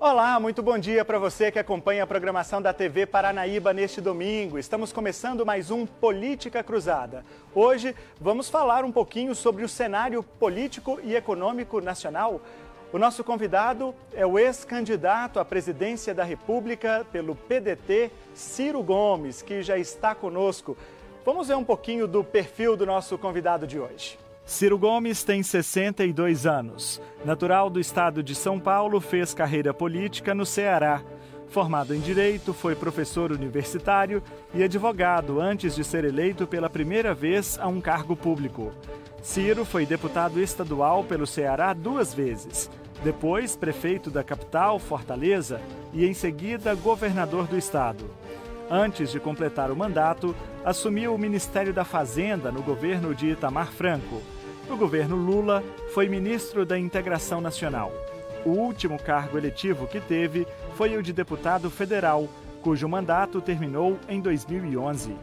Olá, muito bom dia para você que acompanha a programação da TV Paranaíba neste domingo. Estamos começando mais um Política Cruzada. Hoje vamos falar um pouquinho sobre o cenário político e econômico nacional. O nosso convidado é o ex-candidato à presidência da República pelo PDT, Ciro Gomes, que já está conosco. Vamos ver um pouquinho do perfil do nosso convidado de hoje. Ciro Gomes tem 62 anos. Natural do estado de São Paulo, fez carreira política no Ceará. Formado em Direito, foi professor universitário e advogado antes de ser eleito pela primeira vez a um cargo público. Ciro foi deputado estadual pelo Ceará duas vezes. Depois, prefeito da capital, Fortaleza, e em seguida, governador do estado. Antes de completar o mandato, assumiu o Ministério da Fazenda no governo de Itamar Franco. No governo Lula, foi ministro da Integração Nacional. O último cargo eletivo que teve foi o de deputado federal, cujo mandato terminou em 2011.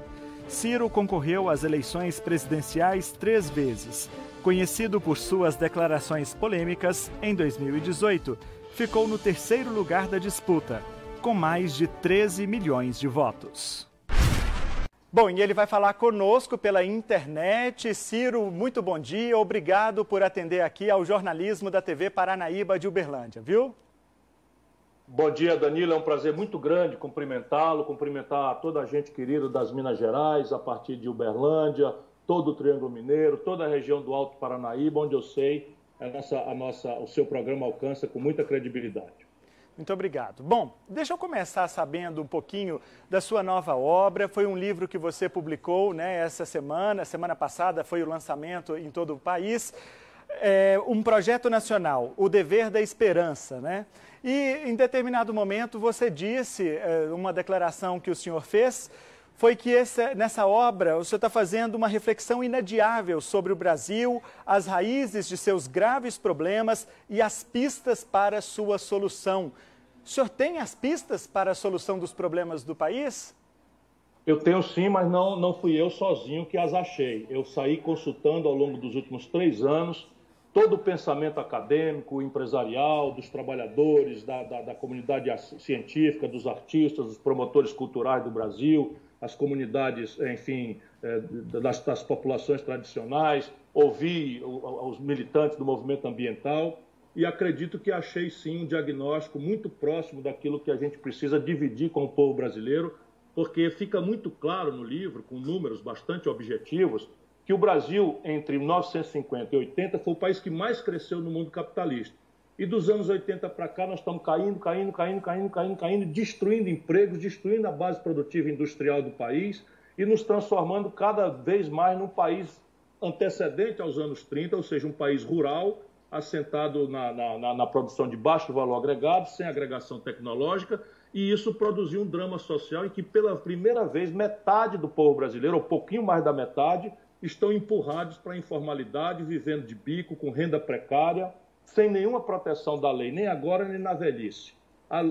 Ciro concorreu às eleições presidenciais três vezes. Conhecido por suas declarações polêmicas, em 2018, ficou no terceiro lugar da disputa, com mais de 13 milhões de votos. Bom, e ele vai falar conosco pela internet. Ciro, muito bom dia. Obrigado por atender aqui ao jornalismo da TV Paranaíba de Uberlândia, viu? Bom dia, Danilo. É um prazer muito grande cumprimentá-lo, cumprimentar toda a gente querida das Minas Gerais, a partir de Uberlândia, todo o Triângulo Mineiro, toda a região do Alto Paranaíba, onde eu sei a nossa, a nossa, o seu programa alcança com muita credibilidade. Muito obrigado. Bom, deixa eu começar sabendo um pouquinho da sua nova obra. Foi um livro que você publicou né, essa semana, semana passada foi o lançamento em todo o país. É, um projeto nacional, O Dever da Esperança, né? E em determinado momento você disse, é, uma declaração que o senhor fez, foi que essa, nessa obra o senhor está fazendo uma reflexão inadiável sobre o Brasil, as raízes de seus graves problemas e as pistas para sua solução. O senhor tem as pistas para a solução dos problemas do país? Eu tenho sim, mas não, não fui eu sozinho que as achei. Eu saí consultando ao longo dos últimos três anos todo o pensamento acadêmico, empresarial, dos trabalhadores, da, da, da comunidade científica, dos artistas, dos promotores culturais do Brasil, as comunidades, enfim, é, das, das populações tradicionais, ouvi os militantes do movimento ambiental e acredito que achei sim um diagnóstico muito próximo daquilo que a gente precisa dividir com o povo brasileiro, porque fica muito claro no livro, com números bastante objetivos, que o Brasil, entre 1950 e 80, foi o país que mais cresceu no mundo capitalista. E dos anos 80 para cá, nós estamos caindo, caindo, caindo, caindo, caindo, caindo, destruindo empregos, destruindo a base produtiva industrial do país e nos transformando cada vez mais num país antecedente aos anos 30, ou seja, um país rural, assentado na, na, na produção de baixo valor agregado, sem agregação tecnológica, e isso produziu um drama social em que, pela primeira vez, metade do povo brasileiro, ou pouquinho mais da metade, estão empurrados para a informalidade, vivendo de bico, com renda precária sem nenhuma proteção da lei, nem agora nem na velhice.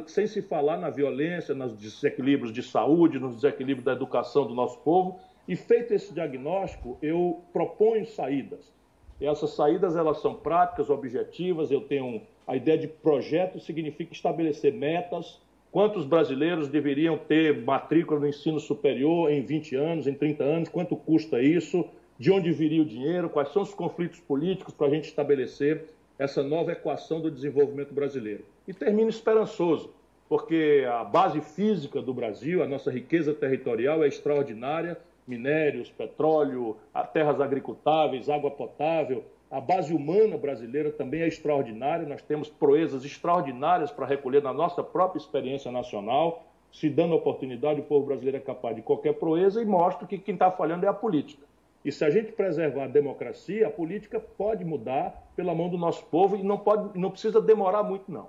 Sem se falar na violência, nos desequilíbrios de saúde, nos desequilíbrios da educação do nosso povo. E feito esse diagnóstico, eu proponho saídas. E essas saídas elas são práticas, objetivas. Eu tenho a ideia de projeto significa estabelecer metas. Quantos brasileiros deveriam ter matrícula no ensino superior em 20 anos, em 30 anos? Quanto custa isso? De onde viria o dinheiro? Quais são os conflitos políticos para a gente estabelecer essa nova equação do desenvolvimento brasileiro. E termino esperançoso, porque a base física do Brasil, a nossa riqueza territorial é extraordinária, minérios, petróleo, terras agricultáveis, água potável. A base humana brasileira também é extraordinária, nós temos proezas extraordinárias para recolher na nossa própria experiência nacional. Se dando oportunidade, o povo brasileiro é capaz de qualquer proeza e mostra que quem está falhando é a política. E se a gente preservar a democracia, a política pode mudar pela mão do nosso povo e não, pode, não precisa demorar muito, não.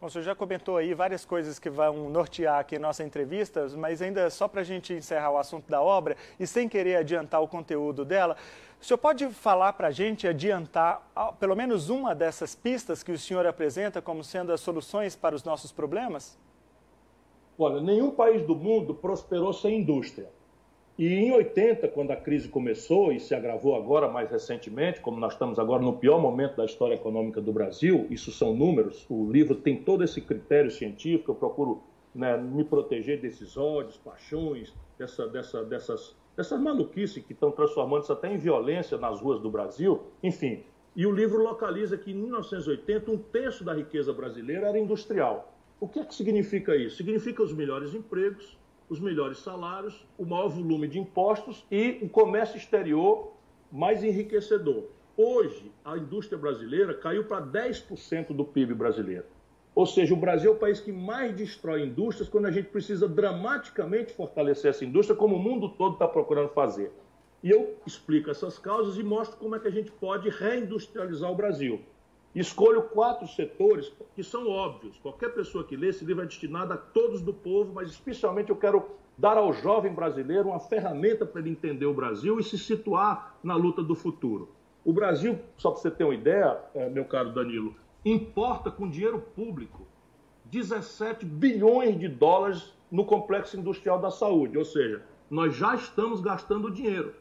Bom, o senhor já comentou aí várias coisas que vão nortear aqui nossa entrevista, mas ainda só para a gente encerrar o assunto da obra e sem querer adiantar o conteúdo dela, o senhor pode falar para a gente, adiantar pelo menos uma dessas pistas que o senhor apresenta como sendo as soluções para os nossos problemas? Olha, nenhum país do mundo prosperou sem indústria. E em 80, quando a crise começou e se agravou agora mais recentemente, como nós estamos agora no pior momento da história econômica do Brasil, isso são números, o livro tem todo esse critério científico, eu procuro né, me proteger desses ódios, paixões, dessa, dessa, dessas, dessas maluquices que estão transformando-se até em violência nas ruas do Brasil, enfim. E o livro localiza que em 1980 um terço da riqueza brasileira era industrial. O que é que significa isso? Significa os melhores empregos, os melhores salários, o maior volume de impostos e o comércio exterior mais enriquecedor. Hoje, a indústria brasileira caiu para 10% do PIB brasileiro. Ou seja, o Brasil é o país que mais destrói indústrias quando a gente precisa dramaticamente fortalecer essa indústria, como o mundo todo está procurando fazer. E eu explico essas causas e mostro como é que a gente pode reindustrializar o Brasil. Escolho quatro setores que são óbvios. Qualquer pessoa que lê esse livro é destinado a todos do povo, mas especialmente eu quero dar ao jovem brasileiro uma ferramenta para ele entender o Brasil e se situar na luta do futuro. O Brasil, só para você ter uma ideia, eh, meu caro Danilo, importa com dinheiro público 17 bilhões de dólares no complexo industrial da saúde. Ou seja, nós já estamos gastando dinheiro.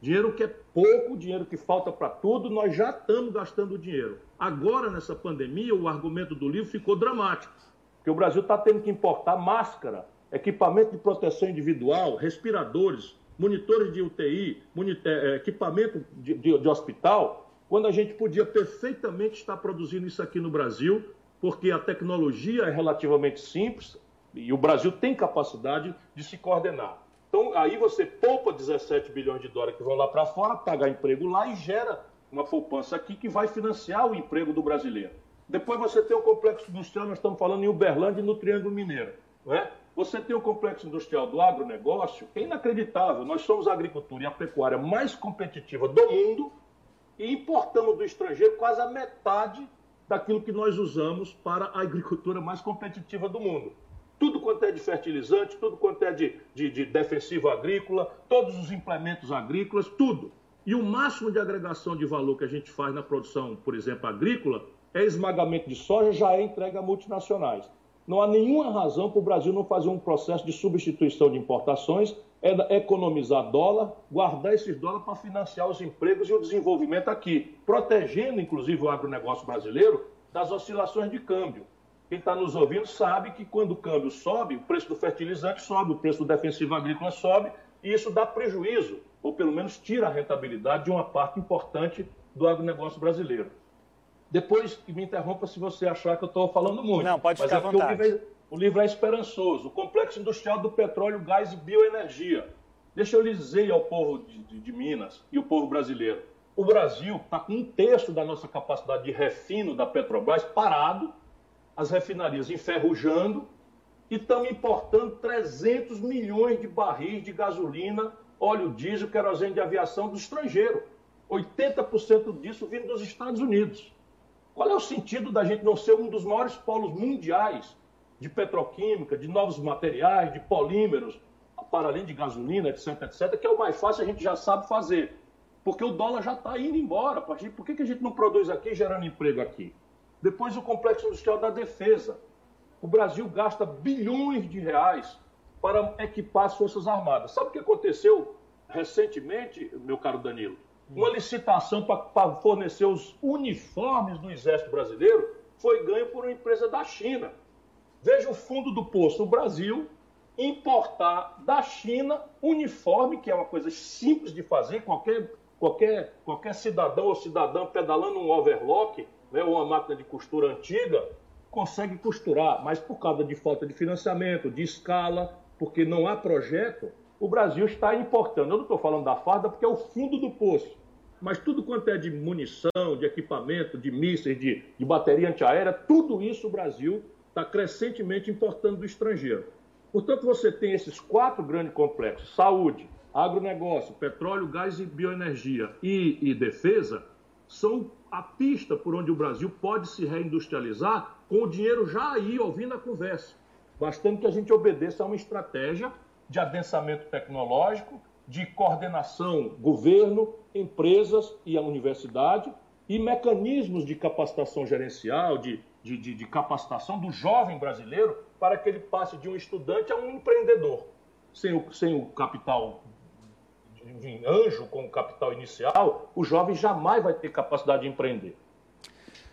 Dinheiro que é pouco, dinheiro que falta para tudo, nós já estamos gastando dinheiro. Agora, nessa pandemia, o argumento do livro ficou dramático, porque o Brasil está tendo que importar máscara, equipamento de proteção individual, respiradores, monitores de UTI, monitor, é, equipamento de, de, de hospital, quando a gente podia perfeitamente estar produzindo isso aqui no Brasil, porque a tecnologia é relativamente simples e o Brasil tem capacidade de se coordenar. Então, aí você poupa 17 bilhões de dólares que vão lá para fora, pagar emprego lá e gera uma poupança aqui que vai financiar o emprego do brasileiro. Depois você tem o complexo industrial, nós estamos falando em Uberlândia e no Triângulo Mineiro. Não é? Você tem o complexo industrial do agronegócio, é inacreditável. Nós somos a agricultura e a pecuária mais competitiva do mundo e importamos do estrangeiro quase a metade daquilo que nós usamos para a agricultura mais competitiva do mundo tudo quanto é de fertilizante, tudo quanto é de, de, de defensivo agrícola, todos os implementos agrícolas, tudo. E o máximo de agregação de valor que a gente faz na produção, por exemplo, agrícola, é esmagamento de soja, já é entregue a multinacionais. Não há nenhuma razão para o Brasil não fazer um processo de substituição de importações, é economizar dólar, guardar esses dólares para financiar os empregos e o desenvolvimento aqui, protegendo inclusive o agronegócio brasileiro das oscilações de câmbio. Quem está nos ouvindo sabe que quando o câmbio sobe, o preço do fertilizante sobe, o preço do defensivo agrícola sobe, e isso dá prejuízo, ou pelo menos tira a rentabilidade de uma parte importante do agronegócio brasileiro. Depois, me interrompa se você achar que eu estou falando muito. Não, pode ficar é à vontade. O livro, é, o livro é esperançoso. O complexo industrial do petróleo, gás e bioenergia. Deixa eu lhe dizer ao povo de, de, de Minas e o povo brasileiro. O Brasil está com um terço da nossa capacidade de refino da Petrobras parado as refinarias enferrujando e estamos importando 300 milhões de barris de gasolina, óleo diesel, querosene de aviação do estrangeiro. 80% disso vindo dos Estados Unidos. Qual é o sentido da gente não ser um dos maiores polos mundiais de petroquímica, de novos materiais, de polímeros, para além de gasolina, etc, etc, que é o mais fácil, a gente já sabe fazer. Porque o dólar já está indo embora. Por que, que a gente não produz aqui gerando emprego aqui? Depois, o complexo industrial da defesa. O Brasil gasta bilhões de reais para equipar as Forças Armadas. Sabe o que aconteceu recentemente, meu caro Danilo? Uma licitação para fornecer os uniformes do Exército Brasileiro foi ganho por uma empresa da China. Veja o fundo do poço. O Brasil importar da China uniforme, que é uma coisa simples de fazer, qualquer, qualquer, qualquer cidadão ou cidadã pedalando um overlock né, ou uma máquina de costura antiga, consegue costurar, mas por causa de falta de financiamento, de escala, porque não há projeto, o Brasil está importando. Eu não estou falando da farda porque é o fundo do poço, mas tudo quanto é de munição, de equipamento, de mísseis, de, de bateria antiaérea, tudo isso o Brasil está crescentemente importando do estrangeiro. Portanto, você tem esses quatro grandes complexos: saúde, agronegócio, petróleo, gás e bioenergia e, e defesa, são a pista por onde o Brasil pode se reindustrializar com o dinheiro já aí ouvindo a conversa. Bastando que a gente obedeça a uma estratégia de adensamento tecnológico, de coordenação governo, empresas e a universidade e mecanismos de capacitação gerencial, de, de, de, de capacitação do jovem brasileiro para que ele passe de um estudante a um empreendedor. Sem o, sem o capital enfim, anjo com capital inicial, o jovem jamais vai ter capacidade de empreender.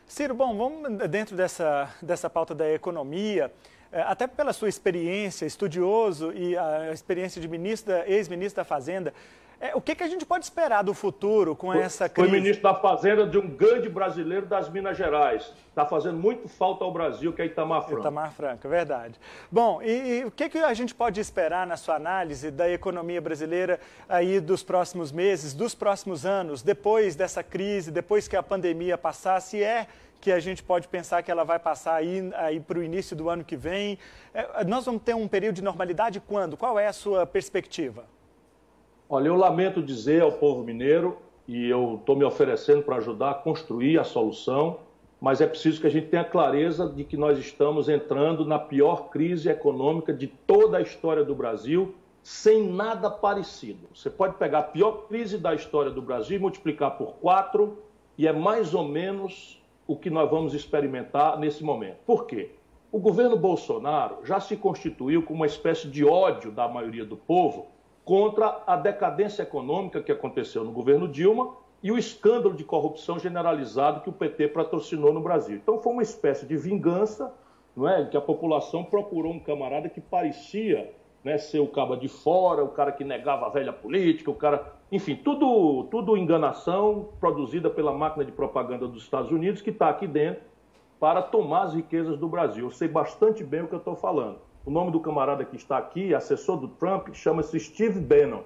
Ciro, bom, vamos dentro dessa, dessa pauta da economia, até pela sua experiência, estudioso e a experiência de ministro, ex-ministro da Fazenda, é, o que, que, a gente pode esperar do futuro com essa crise? Foi ministro da Fazenda de um grande brasileiro das Minas Gerais. Está fazendo muito falta ao Brasil, que é Itamar Franco. Itamar Franco, é verdade. Bom, e, e, o que, que a gente pode esperar na sua análise da economia brasileira aí dos próximos meses, dos próximos anos, depois dessa crise, depois que a pandemia passar, se é que a gente pode pensar que ela vai passar aí, aí para o início do ano que vem? É, nós vamos ter um período de normalidade quando? Qual é a sua perspectiva? Olha, eu lamento dizer ao povo mineiro, e eu estou me oferecendo para ajudar a construir a solução, mas é preciso que a gente tenha clareza de que nós estamos entrando na pior crise econômica de toda a história do Brasil, sem nada parecido. Você pode pegar a pior crise da história do Brasil e multiplicar por quatro, e é mais ou menos o que nós vamos experimentar nesse momento. Por quê? O governo Bolsonaro já se constituiu como uma espécie de ódio da maioria do povo contra a decadência econômica que aconteceu no governo Dilma e o escândalo de corrupção generalizado que o PT patrocinou no Brasil. Então foi uma espécie de vingança, não é, que a população procurou um camarada que parecia né, ser o cabo de fora, o cara que negava a velha política, o cara, enfim, tudo, tudo enganação produzida pela máquina de propaganda dos Estados Unidos que está aqui dentro para tomar as riquezas do Brasil. Eu sei bastante bem o que eu estou falando. O nome do camarada que está aqui, assessor do Trump, chama-se Steve Bannon.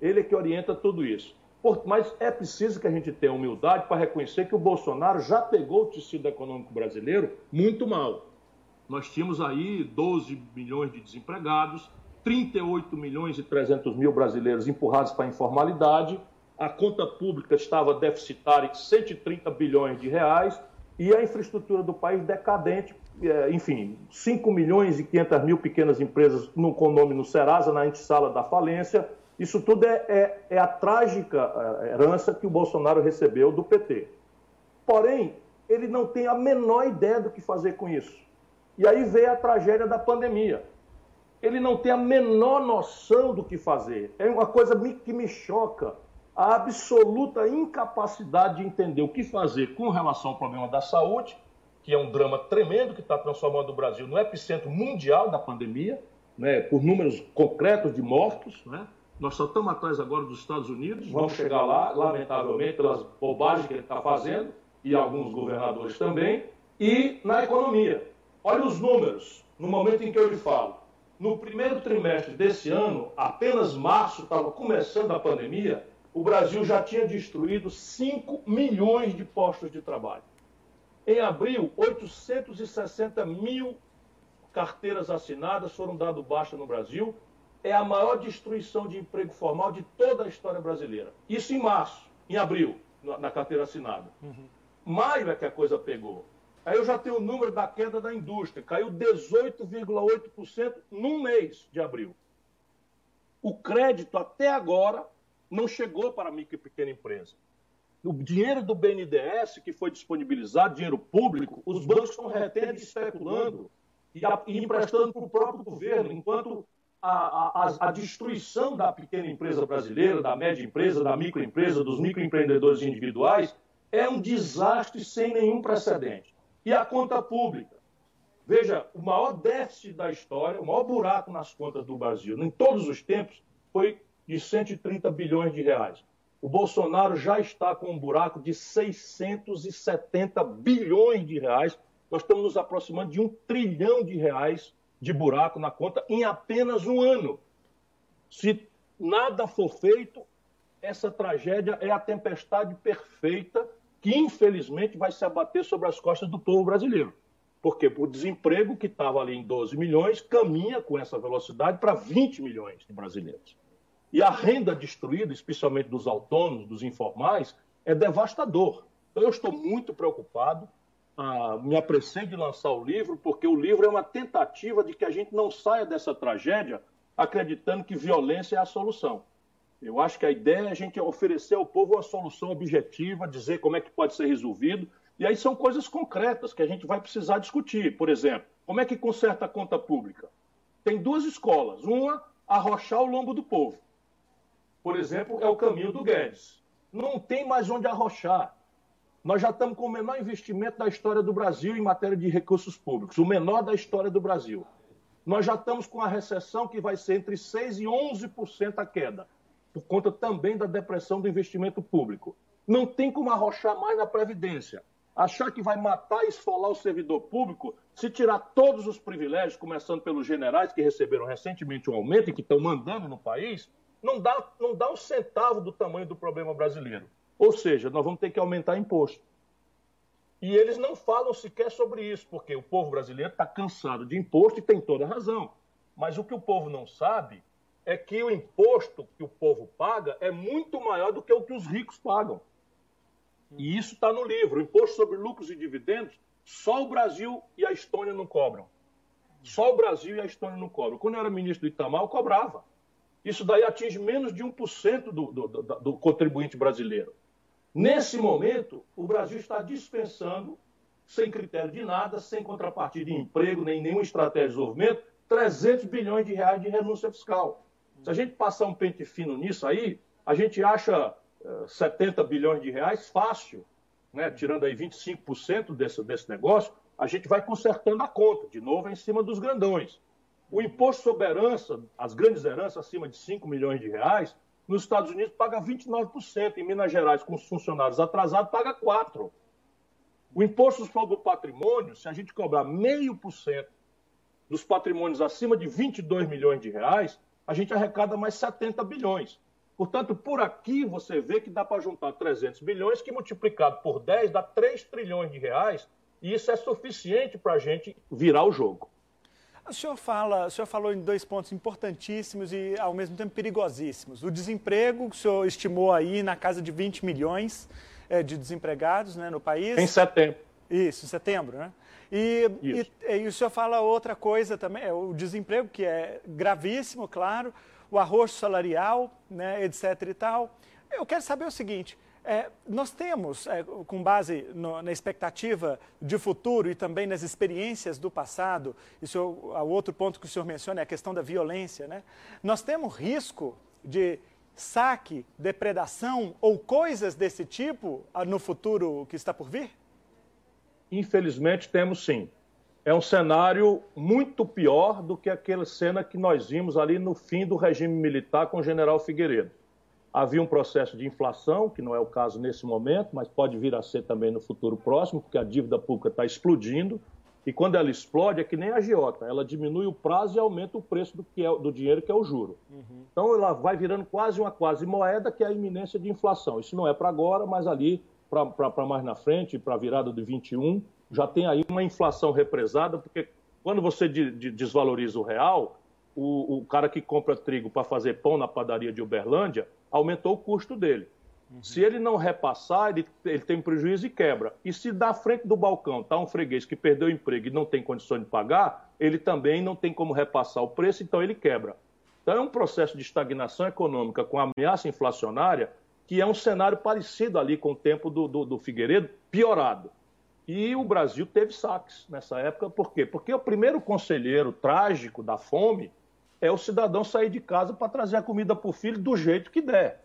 Ele é que orienta tudo isso. Mas é preciso que a gente tenha humildade para reconhecer que o Bolsonaro já pegou o tecido econômico brasileiro muito mal. Nós tínhamos aí 12 milhões de desempregados, 38 milhões e 300 mil brasileiros empurrados para a informalidade, a conta pública estava deficitária em 130 bilhões de reais e a infraestrutura do país decadente enfim, 5 milhões e 500 mil pequenas empresas no, com nome no Serasa, na antessala da falência. Isso tudo é, é, é a trágica é, herança que o Bolsonaro recebeu do PT. Porém, ele não tem a menor ideia do que fazer com isso. E aí veio a tragédia da pandemia. Ele não tem a menor noção do que fazer. É uma coisa que me choca a absoluta incapacidade de entender o que fazer com relação ao problema da saúde que é um drama tremendo que está transformando o Brasil no epicentro mundial da pandemia, né, por números concretos de mortos. Né? Nós só estamos atrás agora dos Estados Unidos, vamos chegar lá, lamentavelmente, pelas bobagens que ele está fazendo, e alguns governadores também, e na economia. Olha os números, no momento em que eu lhe falo. No primeiro trimestre desse ano, apenas março estava começando a pandemia, o Brasil já tinha destruído 5 milhões de postos de trabalho. Em abril, 860 mil carteiras assinadas foram dadas baixa no Brasil. É a maior destruição de emprego formal de toda a história brasileira. Isso em março, em abril, na carteira assinada. Uhum. Maio é que a coisa pegou. Aí eu já tenho o número da queda da indústria. Caiu 18,8% num mês de abril. O crédito até agora não chegou para a micro e pequena empresa o dinheiro do BNDES que foi disponibilizado, dinheiro público, os bancos estão retendo e especulando e, emprestando para o próprio governo, enquanto a, a, a, destruição da pequena empresa brasileira, da média empresa, da microempresa, dos microempreendedores individuais, é um desastre sem nenhum precedente. E a conta pública? Veja, o maior déficit da história, o maior buraco nas contas do Brasil, em todos os tempos, foi de 130 bilhões de reais. O Bolsonaro já está com um buraco de 670 bilhões de reais. Nós estamos nos aproximando de um trilhão de reais de buraco na conta em apenas um ano. Se nada for feito, essa tragédia é a tempestade perfeita que, infelizmente, vai se abater sobre as costas do povo brasileiro. Porque o desemprego, que estava ali em 12 milhões, caminha com essa velocidade para 20 milhões de brasileiros. E a renda destruída, especialmente dos autônomos, dos informais, é devastador. Então, eu estou muito preocupado. Ah, me apressei de lançar o livro, porque o livro é uma tentativa de que a gente não saia dessa tragédia acreditando que violência é a solução. Eu acho que a ideia é a gente oferecer ao povo uma solução objetiva, dizer como é que pode ser resolvido. E aí são coisas concretas que a gente vai precisar discutir. Por exemplo, como é que conserta a conta pública? Tem duas escolas. Uma, arrochar o lombo do povo por exemplo, é o caminho do Guedes. Não tem mais onde arrochar. Nós já estamos com o menor investimento da história do Brasil em matéria de recursos públicos, o menor da história do Brasil. Nós já estamos com a recessão que vai ser entre 6% e 11% a queda, por conta também da depressão do investimento público. Não tem como arrochar mais na Previdência. Achar que vai matar e esfolar o servidor público se tirar todos os privilégios, começando pelos generais que receberam recentemente um aumento e que estão mandando no país, não dá, não dá um centavo do tamanho do problema brasileiro. Ou seja, nós vamos ter que aumentar imposto. E eles não falam sequer sobre isso, porque o povo brasileiro está cansado de imposto e tem toda razão. Mas o que o povo não sabe é que o imposto que o povo paga é muito maior do que o que os ricos pagam. E isso está no livro. O imposto sobre lucros e dividendos, só o Brasil e a Estônia não cobram. Só o Brasil e a Estônia não cobram. Quando eu era ministro do Itamar, eu cobrava. Isso daí atinge menos de 1% do, do, do, do contribuinte brasileiro. Nesse momento, o Brasil está dispensando, sem critério de nada, sem contrapartida de emprego, nem nenhuma estratégia de desenvolvimento, 300 bilhões de reais de renúncia fiscal. Se a gente passar um pente fino nisso aí, a gente acha 70 bilhões de reais fácil, né? tirando aí 25% desse, desse negócio, a gente vai consertando a conta, de novo, em cima dos grandões. O imposto sobre herança, as grandes heranças acima de 5 milhões de reais, nos Estados Unidos paga 29%, em Minas Gerais, com os funcionários atrasados, paga 4%. O imposto sobre o patrimônio, se a gente cobrar meio por cento dos patrimônios acima de 22 milhões de reais, a gente arrecada mais 70 bilhões. Portanto, por aqui você vê que dá para juntar 300 bilhões, que multiplicado por 10 dá 3 trilhões de reais, e isso é suficiente para a gente virar o jogo. O senhor, fala, o senhor falou em dois pontos importantíssimos e, ao mesmo tempo, perigosíssimos. O desemprego, que o senhor estimou aí na casa de 20 milhões é, de desempregados né, no país. Em setembro. Isso, em setembro, né? E, e, e, o senhor fala outra coisa também, é o desemprego, que é gravíssimo, claro, o arroz salarial, né, etc. e tal. Eu quero saber o seguinte: é, nós temos, é, com base no, na expectativa de futuro e também nas experiências do passado, isso é o outro ponto que o senhor menciona é a questão da violência, né? Nós temos risco de saque, depredação ou coisas desse tipo ah, no futuro que está por vir? Infelizmente temos sim é um cenário muito pior do que aquela cena que nós vimos ali no fim do regime militar com o general Figueiredo. Havia um processo de inflação, que não é o caso nesse momento, mas pode vir a ser também no futuro próximo, porque a dívida pública está explodindo. E quando ela explode, é que nem a agiota, ela diminui o prazo e aumenta o preço do, que é, do dinheiro, que é o juro. Uhum. Então ela vai virando quase uma quase moeda, que é a iminência de inflação. Isso não é para agora, mas ali para mais na frente, para a virada de 21, já tem aí uma inflação represada, porque quando você de, de desvaloriza o real, o, o, cara que compra trigo para fazer pão na padaria de Uberlândia aumentou o custo dele. Uhum. Se ele não repassar, ele, ele tem prejuízo e quebra. E se da frente do balcão está um freguês que perdeu o emprego e não tem condições de pagar, ele também não tem como repassar o preço, então ele quebra. Então é um processo de estagnação econômica com ameaça inflacionária que é um cenário parecido ali com o tempo do, do, do Figueiredo, piorado. E o Brasil teve saques nessa época, por quê? Porque o primeiro conselheiro trágico da fome é o cidadão sair de casa para trazer a comida para o filho do jeito que der.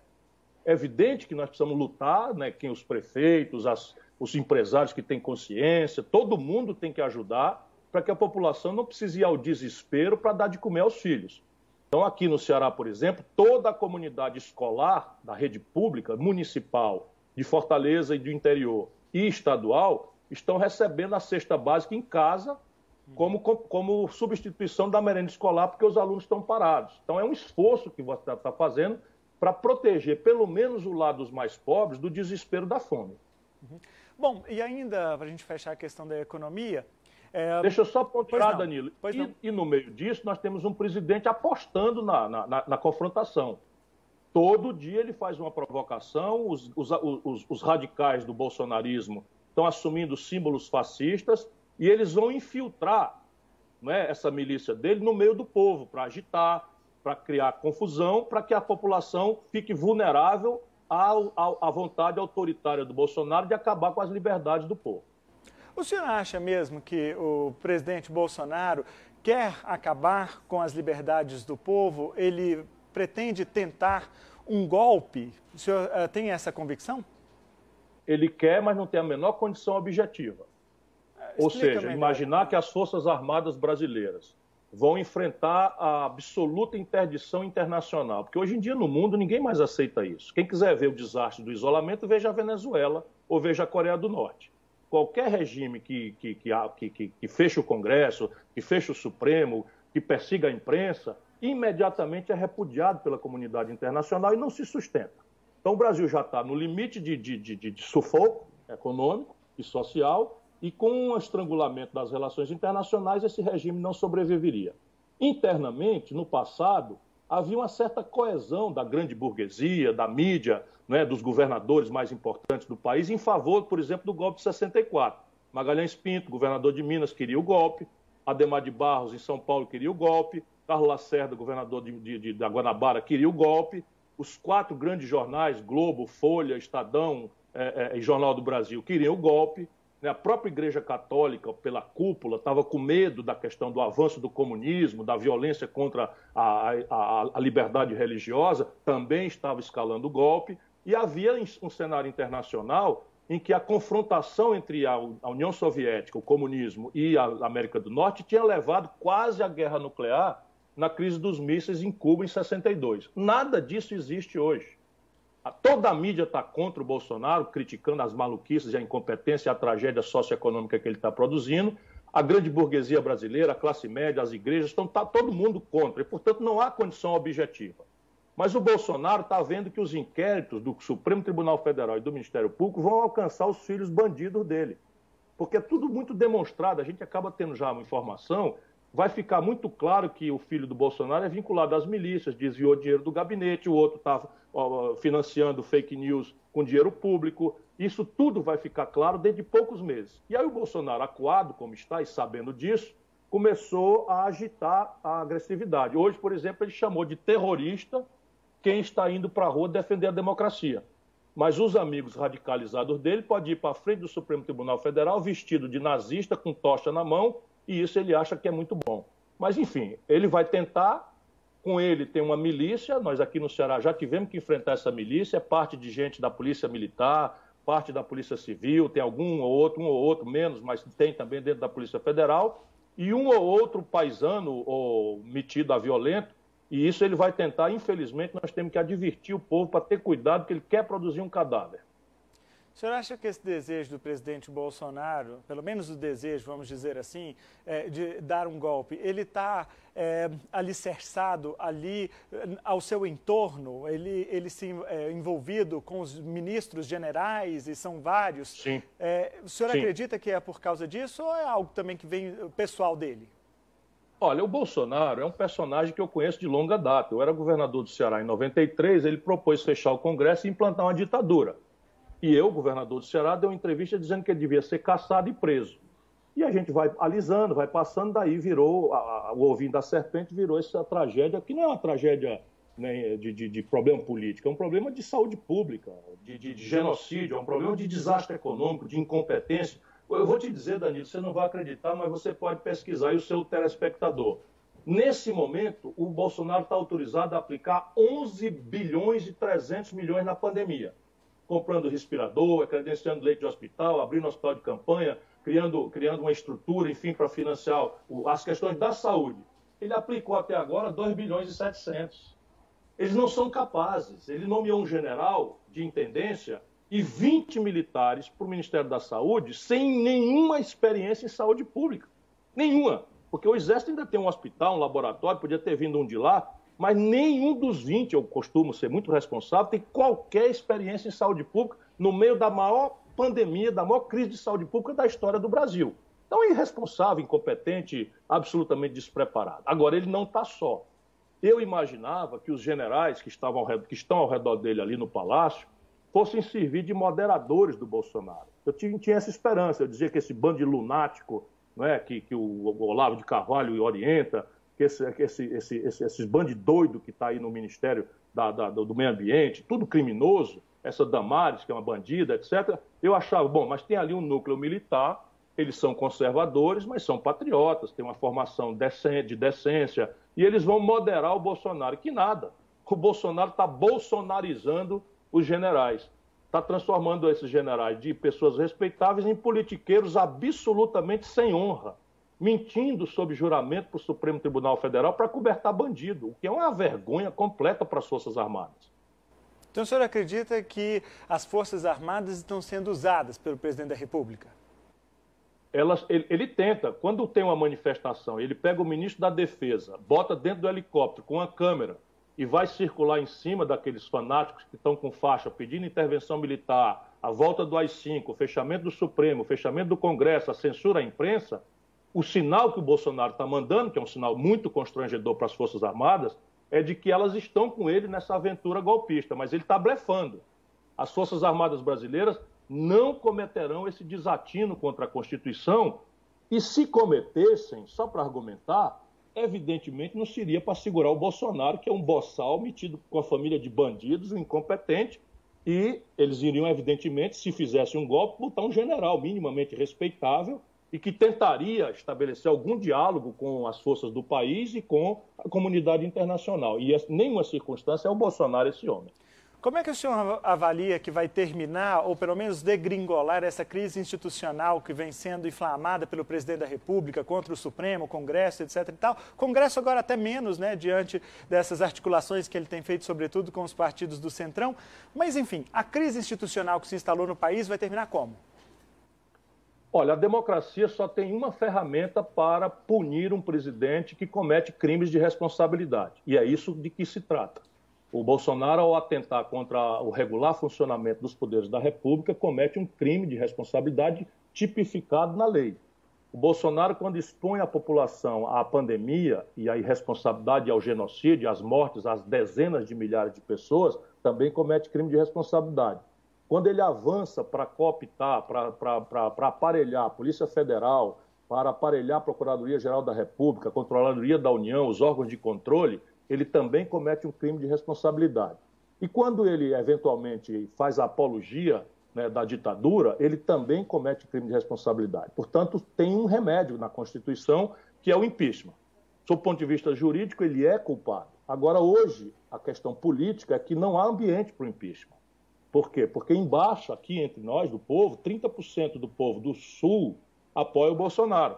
É evidente que nós precisamos lutar, né, quem os prefeitos, as, os empresários que têm consciência, todo mundo tem que ajudar para que a população não precise ir ao desespero para dar de comer aos filhos. Então, aqui no Ceará, por exemplo, toda a comunidade escolar da rede pública, municipal, de Fortaleza e do interior e estadual, estão recebendo a cesta básica em casa como, como substituição da merenda escolar, porque os alunos estão parados. Então, é um esforço que você está fazendo para proteger, pelo menos, o lado dos mais pobres do desespero da fome. Uhum. Bom, e ainda, para a gente fechar a questão da economia. É... Deixa eu só pontuar, Danilo. E, e, no meio disso, nós temos um presidente apostando na, na, na, na confrontação. Todo dia ele faz uma provocação, os, os, os, os radicais do bolsonarismo estão assumindo símbolos fascistas e eles vão infiltrar né, essa milícia dele no meio do povo para agitar, para criar confusão, para que a população fique vulnerável à vontade autoritária do Bolsonaro de acabar com as liberdades do povo. O senhor acha mesmo que o presidente Bolsonaro quer acabar com as liberdades do povo? Ele pretende tentar um golpe? O senhor uh, tem essa convicção? Ele quer, mas não tem a menor condição objetiva. Ou seja, melhor. imaginar que as Forças Armadas brasileiras vão enfrentar a absoluta interdição internacional. Porque hoje em dia no mundo ninguém mais aceita isso. Quem quiser ver o desastre do isolamento, veja a Venezuela ou veja a Coreia do Norte. Qualquer regime que, que, que, que, que feche o Congresso, que feche o Supremo, que persiga a imprensa, imediatamente é repudiado pela comunidade internacional e não se sustenta. Então o Brasil já está no limite de, de, de, de sufoco econômico e social e com o estrangulamento das relações internacionais, esse regime não sobreviveria. Internamente, no passado, havia uma certa coesão da grande burguesia, da mídia, né, dos governadores mais importantes do país, em favor, por exemplo, do golpe de 64. Magalhães Pinto, governador de Minas, queria o golpe, Ademar de Barros, em São Paulo, queria o golpe, Carlos Lacerda, governador de, de, de, da Guanabara, queria o golpe, os quatro grandes jornais, Globo, Folha, Estadão é, é, e Jornal do Brasil, queriam o golpe, a própria Igreja Católica, pela cúpula, estava com medo da questão do avanço do comunismo, da violência contra a, a, a liberdade religiosa, também estava escalando o golpe. E havia um cenário internacional em que a confrontação entre a, União Soviética, o comunismo e a América do Norte tinha levado quase à guerra nuclear na crise dos mísseis em Cuba em 62. Nada disso existe hoje. Toda a mídia está contra o Bolsonaro, criticando as maluquices, a incompetência e a tragédia socioeconômica que ele está produzindo. A grande burguesia brasileira, a classe média, as igrejas, estão tá todo mundo contra. E, portanto, não há condição objetiva. Mas o Bolsonaro está vendo que os inquéritos do Supremo Tribunal Federal e do Ministério Público vão alcançar os filhos bandidos dele. Porque é tudo muito demonstrado. A gente acaba tendo já uma informação vai ficar muito claro que o filho do Bolsonaro é vinculado às milícias, desviou dinheiro do gabinete, o outro está financiando fake news com dinheiro público. Isso tudo vai ficar claro dentro de poucos meses. E aí o Bolsonaro, acuado como está e sabendo disso, começou a agitar a agressividade. Hoje, por exemplo, ele chamou de terrorista quem está indo para a rua defender a democracia. Mas os amigos radicalizados dele podem ir para a frente do Supremo Tribunal Federal vestido de nazista, com tocha na mão, e isso ele acha que é muito bom. Mas, enfim, ele vai tentar. Com ele tem uma milícia, nós aqui no Ceará já tivemos que enfrentar essa milícia, é parte de gente da Polícia Militar, parte da Polícia Civil, tem algum ou outro, um ou outro menos, mas tem também dentro da Polícia Federal, e um ou outro paisano ou metido a violento, e isso ele vai tentar, infelizmente, nós temos que advertir o povo para ter cuidado, que ele quer produzir um cadáver. O senhor acha que esse desejo do presidente Bolsonaro, pelo menos o desejo, vamos dizer assim, é, de dar um golpe, ele está é, alicerçado ali ao seu entorno? Ele, ele se é, envolvido com os ministros generais, e são vários? Sim. É, o senhor Sim. acredita que é por causa disso ou é algo também que vem pessoal dele? Olha, o Bolsonaro é um personagem que eu conheço de longa data. Eu era governador do Ceará em 93, ele propôs fechar o Congresso e implantar uma ditadura. E eu, governador do Ceará, dei uma entrevista dizendo que ele devia ser caçado e preso. E a gente vai alisando, vai passando, daí virou, a, a, o ovinho da serpente virou essa tragédia, que não é uma tragédia né, de, de, de, problema político, é um problema de saúde pública, de, de, genocídio, é um problema de desastre econômico, de incompetência. Eu vou te dizer, Danilo, você não vai acreditar, mas você pode pesquisar e o seu telespectador. Nesse momento, o Bolsonaro está autorizado a aplicar 11 bilhões e 300 milhões na pandemia comprando respirador, credenciando leite de hospital, abrindo hospital de campanha, criando, criando uma estrutura, enfim, para financiar as questões da saúde. Ele aplicou até agora 2 bilhões e 700. Eles não são capazes. Ele nomeou um general de intendência e 20 militares para o Ministério da Saúde sem nenhuma experiência em saúde pública. Nenhuma. Porque o Exército ainda tem um hospital, um laboratório, podia ter vindo um de lá, mas nenhum dos 20, eu costumo ser muito responsável, tem qualquer experiência em saúde pública no meio da maior pandemia, da maior crise de saúde pública da história do Brasil. Então é irresponsável, incompetente, absolutamente despreparado. Agora, ele não está só. Eu imaginava que os generais que, estavam, que estão ao redor dele ali no palácio fossem servir de moderadores do Bolsonaro. Eu tinha, tinha essa esperança, eu dizia que esse bando de lunático não é, que, que o Olavo de Carvalho orienta, que esse, esse, esse, esse, esses bandidoidos que está aí no Ministério da, da, do Meio Ambiente, tudo criminoso, essa Damares, que é uma bandida, etc., eu achava, bom, mas tem ali um núcleo militar, eles são conservadores, mas são patriotas, têm uma formação de decência, e eles vão moderar o Bolsonaro. Que nada. o Bolsonaro está bolsonarizando os generais. Está transformando esses generais de pessoas respeitáveis em politiqueiros absolutamente sem honra, mentindo sob juramento para o Supremo Tribunal Federal para cobertar bandido, o que é uma vergonha completa para as Forças Armadas. Então o senhor acredita que as Forças Armadas estão sendo usadas pelo presidente da República? Elas, ele, ele, tenta, quando tem uma manifestação, ele pega o ministro da Defesa, bota dentro do helicóptero com uma câmera e vai circular em cima daqueles fanáticos que estão com faixa pedindo intervenção militar, a volta do AI-5, o fechamento do Supremo, o fechamento do Congresso, a censura à imprensa, o sinal que o Bolsonaro está mandando, que é um sinal muito constrangedor para as Forças Armadas, é de que elas estão com ele nessa aventura golpista, mas ele está blefando. As Forças Armadas brasileiras não cometerão esse desatino contra a Constituição e, se cometessem, só para argumentar, evidentemente não seria para segurar o Bolsonaro, que é um boçal metido com a família de bandidos, incompetente, e eles iriam, evidentemente, se fizessem um golpe, botar um general minimamente respeitável e que tentaria estabelecer algum diálogo com as forças do país e com a comunidade internacional. E nenhuma circunstância é o Bolsonaro esse homem. Como é que o senhor avalia que vai terminar, ou pelo menos degringolar, essa crise institucional que vem sendo inflamada pelo presidente da República contra o Supremo, o Congresso, etc. e tal? Congresso agora até menos, né, diante dessas articulações que ele tem feito, sobretudo com os partidos do Centrão. Mas, enfim, a crise institucional que se instalou no país vai terminar como? Olha, a democracia só tem uma ferramenta para punir um presidente que comete crimes de responsabilidade. E é isso de que se trata o Bolsonaro, ao atentar contra o regular funcionamento dos poderes da República, comete um crime de responsabilidade tipificado na lei. O Bolsonaro, quando expõe a população à pandemia e à irresponsabilidade, ao genocídio, às mortes, às dezenas de milhares de pessoas, também comete crime de responsabilidade. Quando ele avança para cooptar, para aparelhar a Polícia Federal, para aparelhar a Procuradoria-Geral da República, a Controladoria da União, os órgãos de controle, ele também comete um crime de responsabilidade. E quando ele eventualmente faz a apologia né, da ditadura, ele também comete crime de responsabilidade. Portanto, tem um remédio na Constituição que é o impeachment. Sob o ponto de vista jurídico, ele é culpado. Agora, hoje, a questão política é que não há ambiente para o impeachment. Por quê? Porque embaixo, aqui entre nós, do povo, 30% do povo do Sul apoia o Bolsonaro.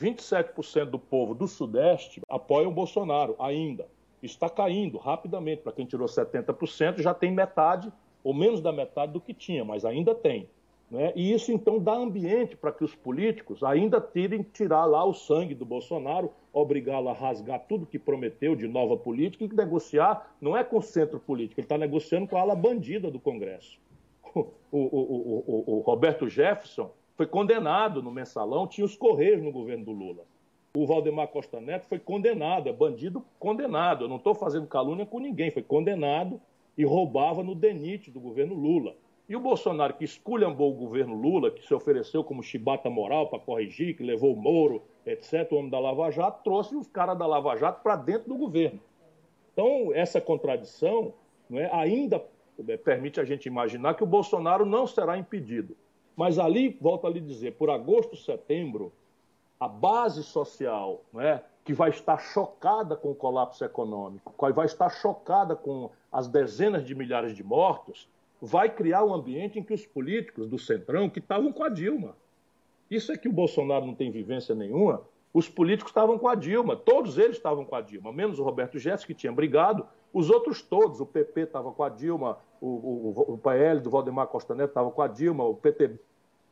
27% do povo do Sudeste apoia o Bolsonaro ainda está caindo rapidamente. Para quem tirou 70%, já tem metade ou menos da metade do que tinha, mas ainda tem. Né? E isso então dá ambiente para que os políticos ainda tirem tirar lá o sangue do Bolsonaro, obrigá-lo a rasgar tudo que prometeu de nova política e negociar não é com o centro político, ele está negociando com a ala bandida do Congresso. O, o, o, o Roberto Jefferson foi condenado no mensalão, tinha os Correios no governo do Lula o Valdemar Costa Neto foi condenado, é bandido condenado. Eu não estou fazendo calúnia com ninguém, foi condenado e roubava no DENIT do governo Lula. E o Bolsonaro, que esculhambou o governo Lula, que se ofereceu como chibata moral para corrigir, que levou o Moro, etc., o homem da Lava Jato, trouxe os caras da Lava Jato para dentro do governo. Então, essa contradição não é, ainda é, permite a gente imaginar que o Bolsonaro não será impedido. Mas ali, volto a lhe dizer, por agosto, setembro, a base social, é, que vai estar chocada com o colapso econômico, que vai estar chocada com as dezenas de milhares de mortos, vai criar um ambiente em que os políticos do Centrão, que estavam com a Dilma, isso é que o Bolsonaro não tem vivência nenhuma, os políticos estavam com a Dilma, todos eles estavam com a Dilma, menos o Roberto Jefferson, que tinha brigado, os outros todos, o PP estava com a Dilma, o, o, o PL do Valdemar Costa Neto estava com a Dilma, o PT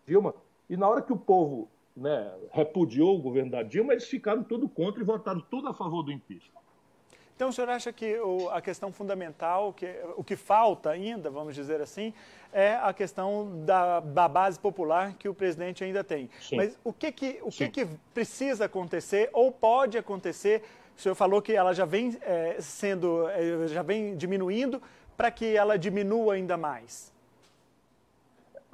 Dilma, e na hora que o povo né, repudiou o governo da Dilma, eles ficaram tudo contra e votaram tudo a favor do impeachment. Então, o senhor acha que o, a questão fundamental, que, o que falta ainda, vamos dizer assim, é a questão da, da base popular que o presidente ainda tem. Sim. Mas o, que, que, o que, que precisa acontecer ou pode acontecer? O senhor falou que ela já vem é, sendo, é, já vem diminuindo, para que ela diminua ainda mais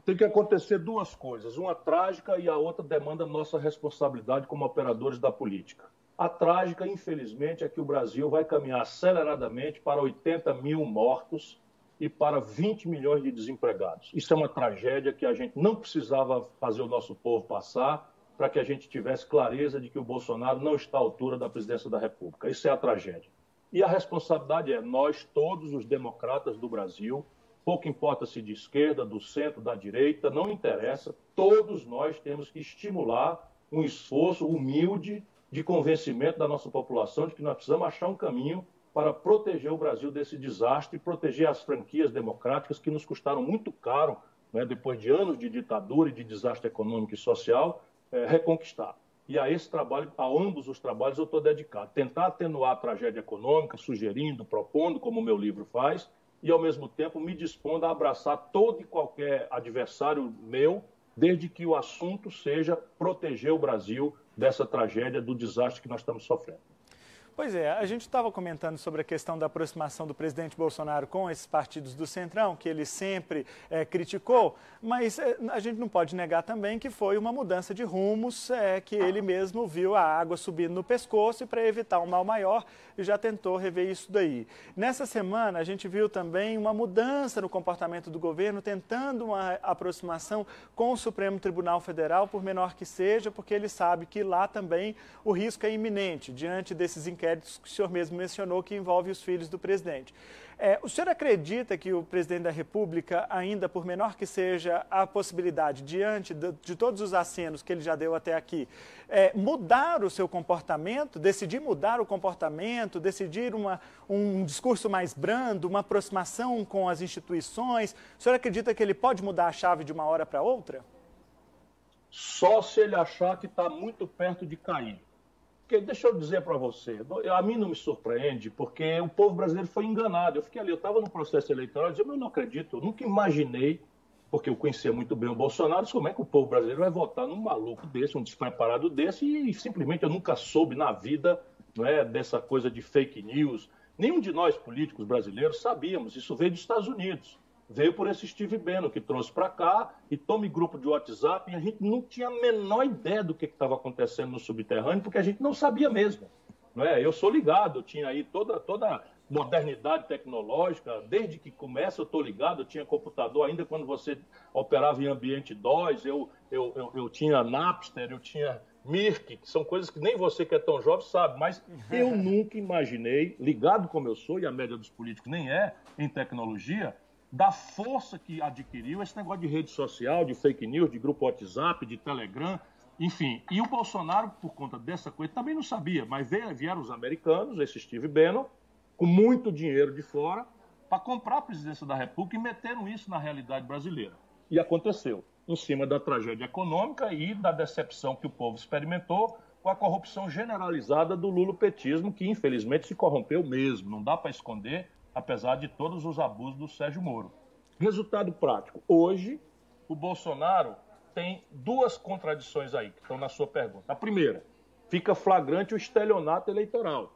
tem que acontecer duas coisas, uma trágica e a outra demanda nossa responsabilidade como operadores da política. A trágica, infelizmente, é que o Brasil vai caminhar aceleradamente para 80 mil mortos e para 20 milhões de desempregados. Isso é uma tragédia que a gente não precisava fazer o nosso povo passar para que a gente tivesse clareza de que o Bolsonaro não está à altura da presidência da República. Isso é a tragédia. E a responsabilidade é nós, todos os democratas do Brasil, pouco importa se de esquerda, do centro, da direita, não interessa, todos nós temos que estimular um esforço humilde de convencimento da nossa população de que nós precisamos achar um caminho para proteger o Brasil desse desastre e proteger as franquias democráticas que nos custaram muito caro, né, depois de anos de ditadura e de desastre econômico e social, é, reconquistar. E a esse trabalho, a ambos os trabalhos, eu estou dedicado. Tentar atenuar a tragédia econômica, sugerindo, propondo, como o meu livro faz, e, ao mesmo tempo, me dispondo a abraçar todo e qualquer adversário meu, desde que o assunto seja proteger o Brasil dessa tragédia, do desastre que nós estamos sofrendo. Pois é, a gente estava comentando sobre a questão da aproximação do presidente Bolsonaro com esses partidos do Centrão, que ele sempre é, criticou, mas é, a gente não pode negar também que foi uma mudança de rumos, é, que ele mesmo viu a água subindo no pescoço e para evitar um mal maior já tentou rever isso daí. Nessa semana a gente viu também uma mudança no comportamento do governo, tentando uma aproximação com o Supremo Tribunal Federal, por menor que seja, porque ele sabe que lá também o risco é iminente, diante desses inquéritos inquéritos que o senhor mesmo mencionou que envolve os filhos do presidente. É, o senhor acredita que o presidente da República, ainda por menor que seja a possibilidade, diante de, de todos os acenos que ele já deu até aqui, é, mudar o seu comportamento, decidir mudar o comportamento, decidir uma, um discurso mais brando, uma aproximação com as instituições? O senhor acredita que ele pode mudar a chave de uma hora para outra? Só se ele achar que está muito perto de cair. Porque, deixa eu dizer para você, a mim não me surpreende, porque o povo brasileiro foi enganado. Eu fiquei ali, eu estava no processo eleitoral, eu dizia, mas eu não acredito, eu nunca imaginei, porque eu conhecia muito bem o Bolsonaro, como é que o povo brasileiro vai votar num maluco desse, um despreparado desse, e, e simplesmente eu nunca soube na vida não é, dessa coisa de fake news. Nenhum de nós, políticos brasileiros, sabíamos, isso veio dos Estados Unidos veio por esse Steve Bannon, que trouxe para cá e tome grupo de WhatsApp, e a gente não tinha a menor ideia do que estava acontecendo no subterrâneo, porque a gente não sabia mesmo. Não é? Eu sou ligado, eu tinha aí toda, toda modernidade tecnológica, desde que começa eu estou ligado, eu tinha computador ainda quando você operava em ambiente DOS, eu, eu, eu, eu tinha Napster, eu tinha Mirk, que são coisas que nem você que é tão jovem sabe, mas eu nunca imaginei, ligado como eu sou, e a média dos políticos nem é, em tecnologia, da força que adquiriu esse negócio de rede social, de fake news, de grupo WhatsApp, de Telegram, enfim. E o Bolsonaro, por conta dessa coisa, também não sabia, mas vieram os americanos, esse Steve Bannon, com muito dinheiro de fora, para comprar a presidência da República e meteram isso na realidade brasileira. E aconteceu, em cima da tragédia econômica e da decepção que o povo experimentou com a corrupção generalizada do lulopetismo, que infelizmente se corrompeu mesmo, não dá para esconder apesar de todos os abusos do Sérgio Moro. Resultado prático: hoje, o Bolsonaro tem duas contradições aí que estão na sua pergunta. A primeira, fica flagrante o estelionato eleitoral.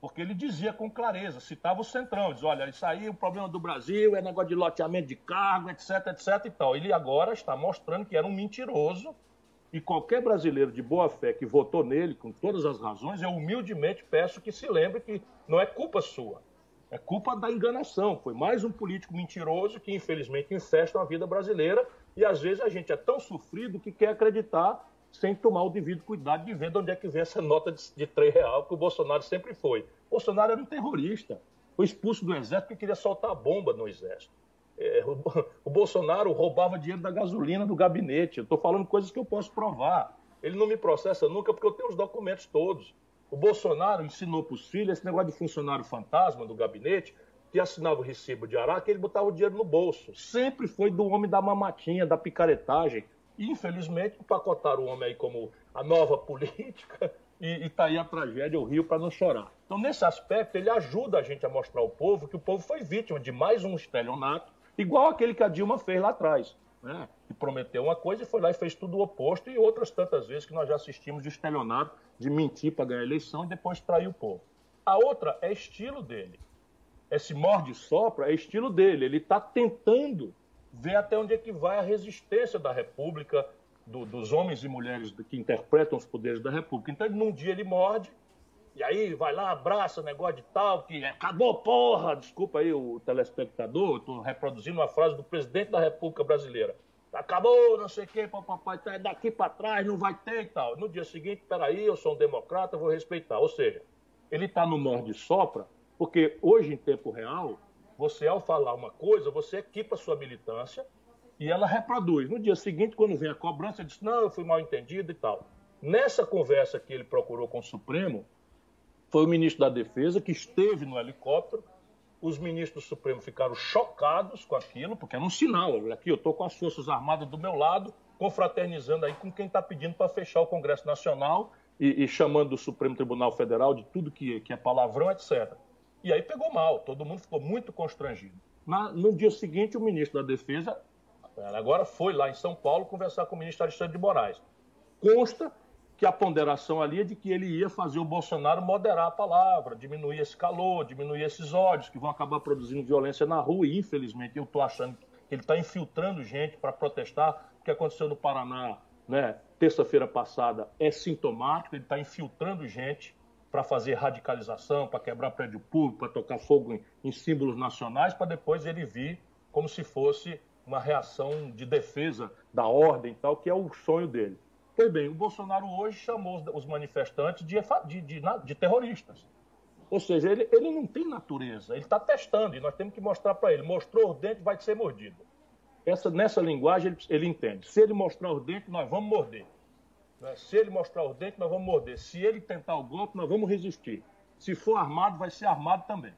Porque ele dizia com clareza, citava o Centrão, diz, olha, isso aí, o problema do Brasil é negócio de loteamento de cargo, etc, etc e tal. Ele agora está mostrando que era um mentiroso e qualquer brasileiro de boa fé que votou nele, com todas as razões, eu humildemente peço que se lembre que não é culpa sua. É culpa da enganação. Foi mais um político mentiroso que, infelizmente, infesta a vida brasileira. E às vezes a gente é tão sofrido que quer acreditar sem tomar o devido cuidado de ver de onde é que vem essa nota de, 3 real que o Bolsonaro sempre foi. O Bolsonaro era um terrorista. Foi expulso do exército porque queria soltar bomba no exército. É, o, o, Bolsonaro roubava dinheiro da gasolina do gabinete. Eu estou falando coisas que eu posso provar. Ele não me processa nunca porque eu tenho os documentos todos. O Bolsonaro ensinou para os filhos esse negócio de funcionário fantasma do gabinete, que assinava o recibo de Araque, ele botava o dinheiro no bolso. Sempre foi do homem da mamatinha, da picaretagem. E, infelizmente, empacotaram o homem aí como a nova política e está aí a tragédia, o Rio, para não chorar. Então, nesse aspecto, ele ajuda a gente a mostrar ao povo que o povo foi vítima de mais um estelionato, igual aquele que a Dilma fez lá atrás. Né? Que prometeu uma coisa e foi lá e fez tudo o oposto, e outras tantas vezes que nós já assistimos de estelionato de mentir para ganhar a eleição e depois trair o povo. A outra é estilo dele. Esse morde sopra é estilo dele. Ele está tentando ver até onde é que vai a resistência da República, do, dos homens e mulheres que interpretam os poderes da República. Então, num dia ele morde, e aí vai lá, abraça o negócio de tal, que acabou, porra! Desculpa aí o telespectador, estou reproduzindo uma frase do presidente da República Brasileira. Acabou, não sei o quê, papai, tá daqui para trás, não vai ter e tal. No dia seguinte, peraí, eu sou um democrata, vou respeitar. Ou seja, ele está no morde sopra Porque hoje, em tempo real, você, ao falar uma coisa, você equipa sua militância e ela reproduz. No dia seguinte, quando vem a cobrança, diz: não, eu fui mal entendido e tal. Nessa conversa que ele procurou com o Supremo, foi o ministro da Defesa que esteve no helicóptero. Os ministros do Supremo ficaram chocados com aquilo, porque era um sinal. Aqui eu estou com as Forças Armadas do meu lado, confraternizando aí com quem está pedindo para fechar o Congresso Nacional e, e, chamando o Supremo Tribunal Federal de tudo que, que é palavrão, etc. E aí pegou mal, todo mundo ficou muito constrangido. Na, no dia seguinte, o ministro da Defesa agora foi lá em São Paulo conversar com o ministro Alexandre de Moraes. Consta que a ponderação ali é de que ele ia fazer o Bolsonaro moderar a palavra, diminuir esse calor, diminuir esses ódios que vão acabar produzindo violência na rua. E, infelizmente, eu estou achando que ele está infiltrando gente para protestar. O que aconteceu no Paraná, né, terça-feira passada, é sintomático. Ele está infiltrando gente para fazer radicalização, para quebrar prédio público, para tocar fogo em, em símbolos nacionais, para depois ele vir como se fosse uma reação de defesa da ordem e tal, que é o sonho dele. Pois bem, o Bolsonaro hoje chamou os manifestantes de, de, de, de terroristas. Ou seja, ele, ele não tem natureza, ele está testando e nós temos que mostrar para ele. Mostrou o dente, vai ser mordido. Essa, nessa linguagem ele, ele entende. Se ele mostrar os dentes, nós vamos morder. Né? Se ele mostrar os dentes, nós vamos morder. Se ele tentar o golpe, nós vamos resistir. Se for armado, vai ser armado também.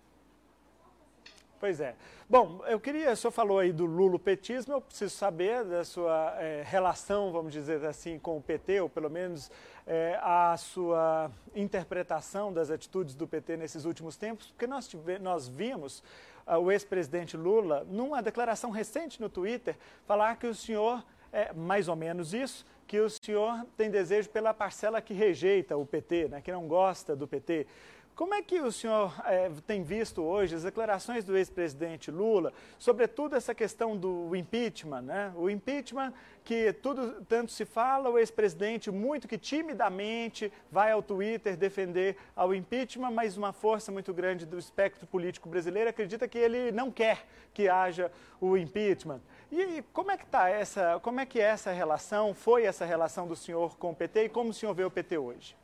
Pois é. Bom, eu queria, o senhor falou aí do lulopetismo, eu preciso saber da sua é, relação, vamos dizer assim, com o PT, ou pelo menos é, a sua interpretação das atitudes do PT nesses últimos tempos, porque nós, tive, nós vimos uh, o ex-presidente Lula, numa declaração recente no Twitter, falar que o senhor, é mais ou menos isso, que o senhor tem desejo pela parcela que rejeita o PT, né, que não gosta do PT. Como é que o senhor é, tem visto hoje as declarações do ex-presidente Lula, sobretudo essa questão do impeachment, né? O impeachment que tudo tanto se fala, o ex-presidente muito que timidamente vai ao Twitter defender ao impeachment, mas uma força muito grande do espectro político brasileiro acredita que ele não quer que haja o impeachment. E como é que tá essa, como é que é essa relação, foi essa relação do senhor com o PT e como o senhor vê o PT hoje?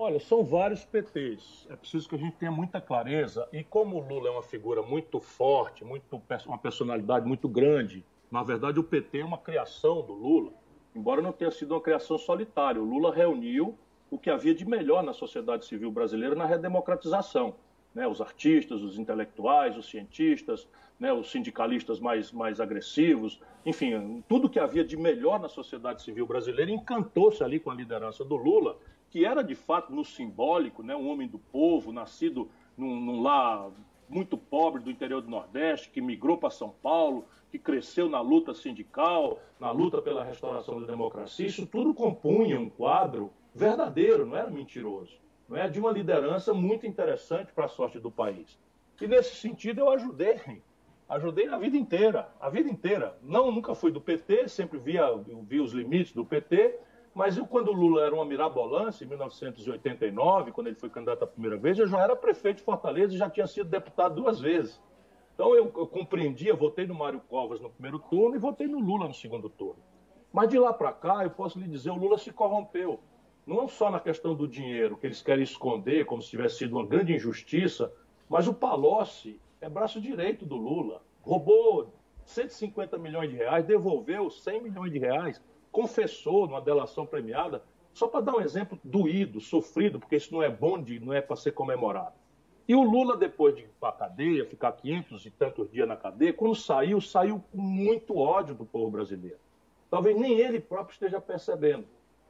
Olha, são vários PTs. É preciso que a gente tenha muita clareza. E como o Lula é uma figura muito forte, muito, uma personalidade muito grande, na verdade o PT é uma criação do Lula, embora não tenha sido uma criação solitária. O Lula reuniu o que havia de melhor na sociedade civil brasileira na redemocratização. Né? Os artistas, os intelectuais, os cientistas, né? os sindicalistas mais, mais agressivos, enfim, tudo que havia de melhor na sociedade civil brasileira encantou-se ali com a liderança do Lula que era de fato no simbólico, né, um homem do povo, nascido num, num lar muito pobre do interior do Nordeste, que migrou para São Paulo, que cresceu na luta sindical, na luta pela restauração da democracia, isso tudo compunha um quadro verdadeiro, não era mentiroso, não é de uma liderança muito interessante para a sorte do país. E nesse sentido eu ajudei, ajudei a vida inteira, a vida inteira. Não nunca fui do PT, sempre via, via os limites do PT, mas eu, quando o Lula era uma mirabolância, em 1989, quando ele foi candidato a primeira vez, eu já era prefeito de Fortaleza e já tinha sido deputado duas vezes. Então eu, eu votei no Mário Covas no primeiro turno e votei no Lula no segundo turno. Mas de lá para cá, eu posso lhe dizer, o Lula se corrompeu. Não só na questão do dinheiro, que eles querem esconder como se tivesse sido uma grande injustiça, mas o Palocci é braço direito do Lula. Roubou 150 milhões de reais, devolveu 100 milhões de reais confessou numa delação premiada, só para dar um exemplo doído, sofrido, porque isso não é bom, de, não é para ser comemorado. E o Lula, depois de ir para a cadeia, ficar 500 e tantos dias na cadeia, quando saiu, saiu com muito ódio do povo brasileiro. Talvez nem ele próprio esteja percebendo.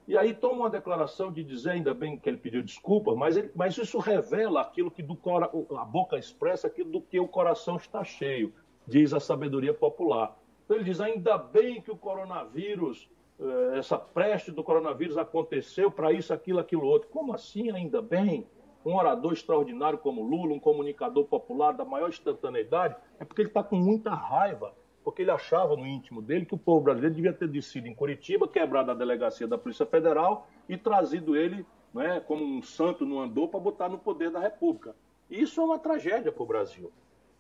E aí toma uma declaração de dizer, ainda bem que ele pediu desculpa, mas, ele, mas isso revela aquilo que do cora, a boca expressa aquilo do que o coração está cheio, diz a sabedoria popular. Então ele diz, ainda bem que o coronavírus essa preste do coronavírus aconteceu para isso, aquilo, aquilo outro. Como assim, ainda bem? Um orador extraordinário como Lula, um comunicador popular da maior instantaneidade, é porque ele está com muita raiva, porque ele achava no íntimo dele que o povo brasileiro devia ter descido em Curitiba, quebrado a delegacia da Polícia Federal e trazido ele né, como um santo no andor para botar no poder da República. Isso é uma tragédia para o Brasil.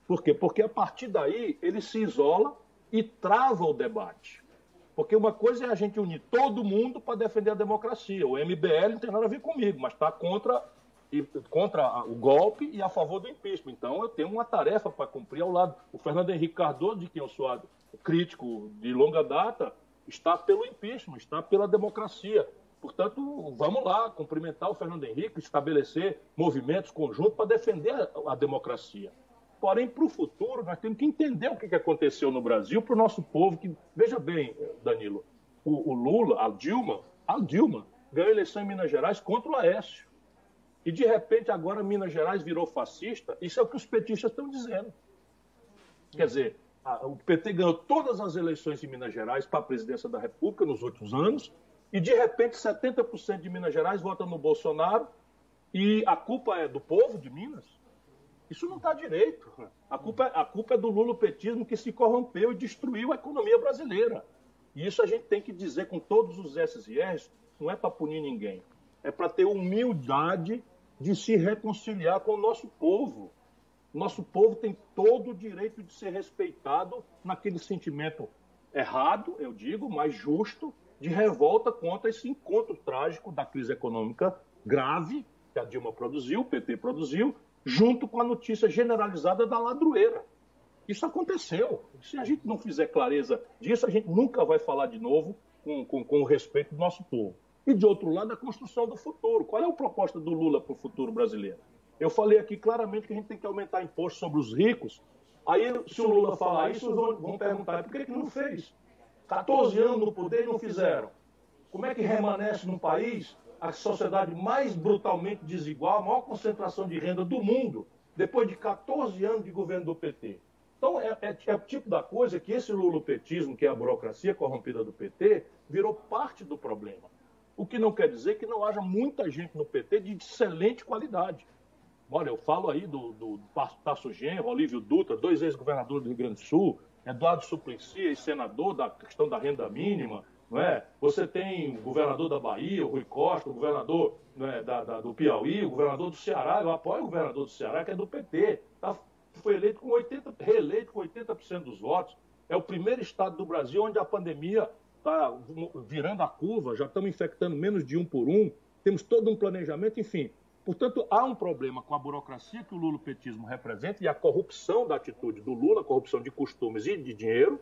Por quê? Porque a partir daí ele se isola e trava o debate. Porque uma coisa é a gente unir todo mundo para defender a democracia. O MBL não tem nada a ver comigo, mas está contra contra o golpe e a favor do impeachment. Então eu tenho uma tarefa para cumprir ao lado. O Fernando Henrique Cardoso, de quem eu sou crítico de longa data, está pelo impeachment, está pela democracia. Portanto, vamos lá, cumprimentar o Fernando Henrique, estabelecer movimentos conjuntos para defender a democracia. Porém, para o futuro, nós temos que entender o que aconteceu no Brasil para o nosso povo. Que, veja bem, Danilo, o, o, Lula, a Dilma, a Dilma ganhou a eleição em Minas Gerais contra o Aécio. E, de repente, agora Minas Gerais virou fascista. Isso é o que os petistas estão dizendo. Quer dizer, a, o PT ganhou todas as eleições em Minas Gerais para a presidência da República nos últimos anos e, de repente, 70% de Minas Gerais vota no Bolsonaro e a culpa é do povo de Minas? Isso não está direito. A culpa, a culpa é do lulopetismo que se corrompeu e destruiu a economia brasileira. E isso a gente tem que dizer com todos os S e R's, não é para punir ninguém. É para ter humildade de se reconciliar com o nosso povo. Nosso povo tem todo o direito de ser respeitado naquele sentimento errado, eu digo, mas justo, de revolta contra esse encontro trágico da crise econômica grave que a Dilma produziu, o PT produziu, junto com a notícia generalizada da ladroeira. Isso aconteceu. Se a gente não fizer clareza disso, a gente nunca vai falar de novo com, com, com o respeito do nosso povo. E, de outro lado, a construção do futuro. Qual é a proposta do Lula para o futuro brasileiro? Eu falei aqui claramente que a gente tem que aumentar imposto sobre os ricos. Aí, se o Lula falar isso, vão, vão perguntar por que, que não fez? 14 anos no poder e não fizeram. Como é que remanesce num país a sociedade mais brutalmente desigual, a maior concentração de renda do mundo, depois de 14 anos de governo do PT? Então, é, é, é o tipo da coisa que esse lulopetismo, que é a burocracia corrompida do PT, virou parte do problema. O que não quer dizer que não haja muita gente no PT de excelente qualidade. Olha, eu falo aí do, do Tasso Genro, Olívio Dutra, dois ex-governadores do Rio Grande do Sul, Eduardo Suplicy, ex-senador da questão da renda mínima, não é? Você tem o governador da Bahia, o Rui Costa, o governador é, da, da, do Piauí, o governador do Ceará, eu apoio o governador do Ceará, que é do PT, tá, foi eleito com 80, reeleito com 80% dos votos. É o primeiro estado do Brasil onde a pandemia está virando a curva, já estamos infectando menos de um por um, temos todo um planejamento, enfim. Portanto, há um problema com a burocracia que o lulopetismo representa e a corrupção da atitude do Lula, corrupção de costumes e de dinheiro,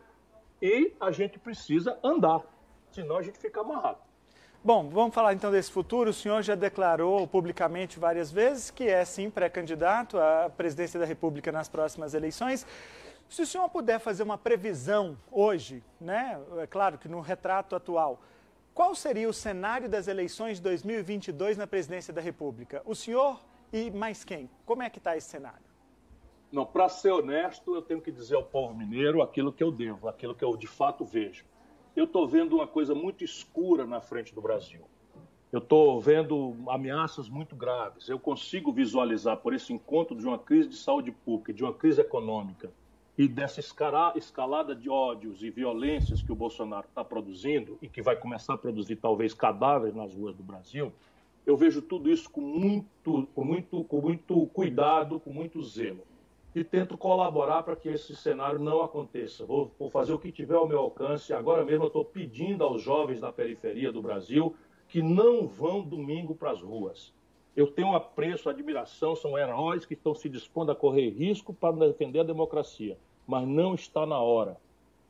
e a gente precisa andar, senão a gente fica amarrado. Bom, vamos falar então desse futuro. O senhor já declarou publicamente várias vezes que é sim pré-candidato à presidência da República nas próximas eleições. Se o senhor puder fazer uma previsão hoje, né, é claro que no retrato atual, qual seria o cenário das eleições de 2022 na presidência da República? O senhor e mais quem? Como é que está esse cenário? Não, para ser honesto, eu tenho que dizer ao povo mineiro aquilo que eu devo, aquilo que eu de fato vejo. Eu estou vendo uma coisa muito escura na frente do Brasil. Eu estou vendo ameaças muito graves. Eu consigo visualizar por esse encontro de uma crise de saúde pública, de uma crise econômica, e dessa escalada de ódios e violências que o Bolsonaro está produzindo e que vai começar a produzir talvez cadáveres nas ruas do Brasil, eu vejo tudo isso com muito, com muito, com muito cuidado, com muito zelo. E tento colaborar para que esse cenário não aconteça. Vou, vou fazer o que tiver ao meu alcance. Agora mesmo eu estou pedindo aos jovens da periferia do Brasil que não vão domingo para as ruas. Eu tenho apreço, admiração, são heróis que estão se dispondo a correr risco para defender a democracia mas não está na hora.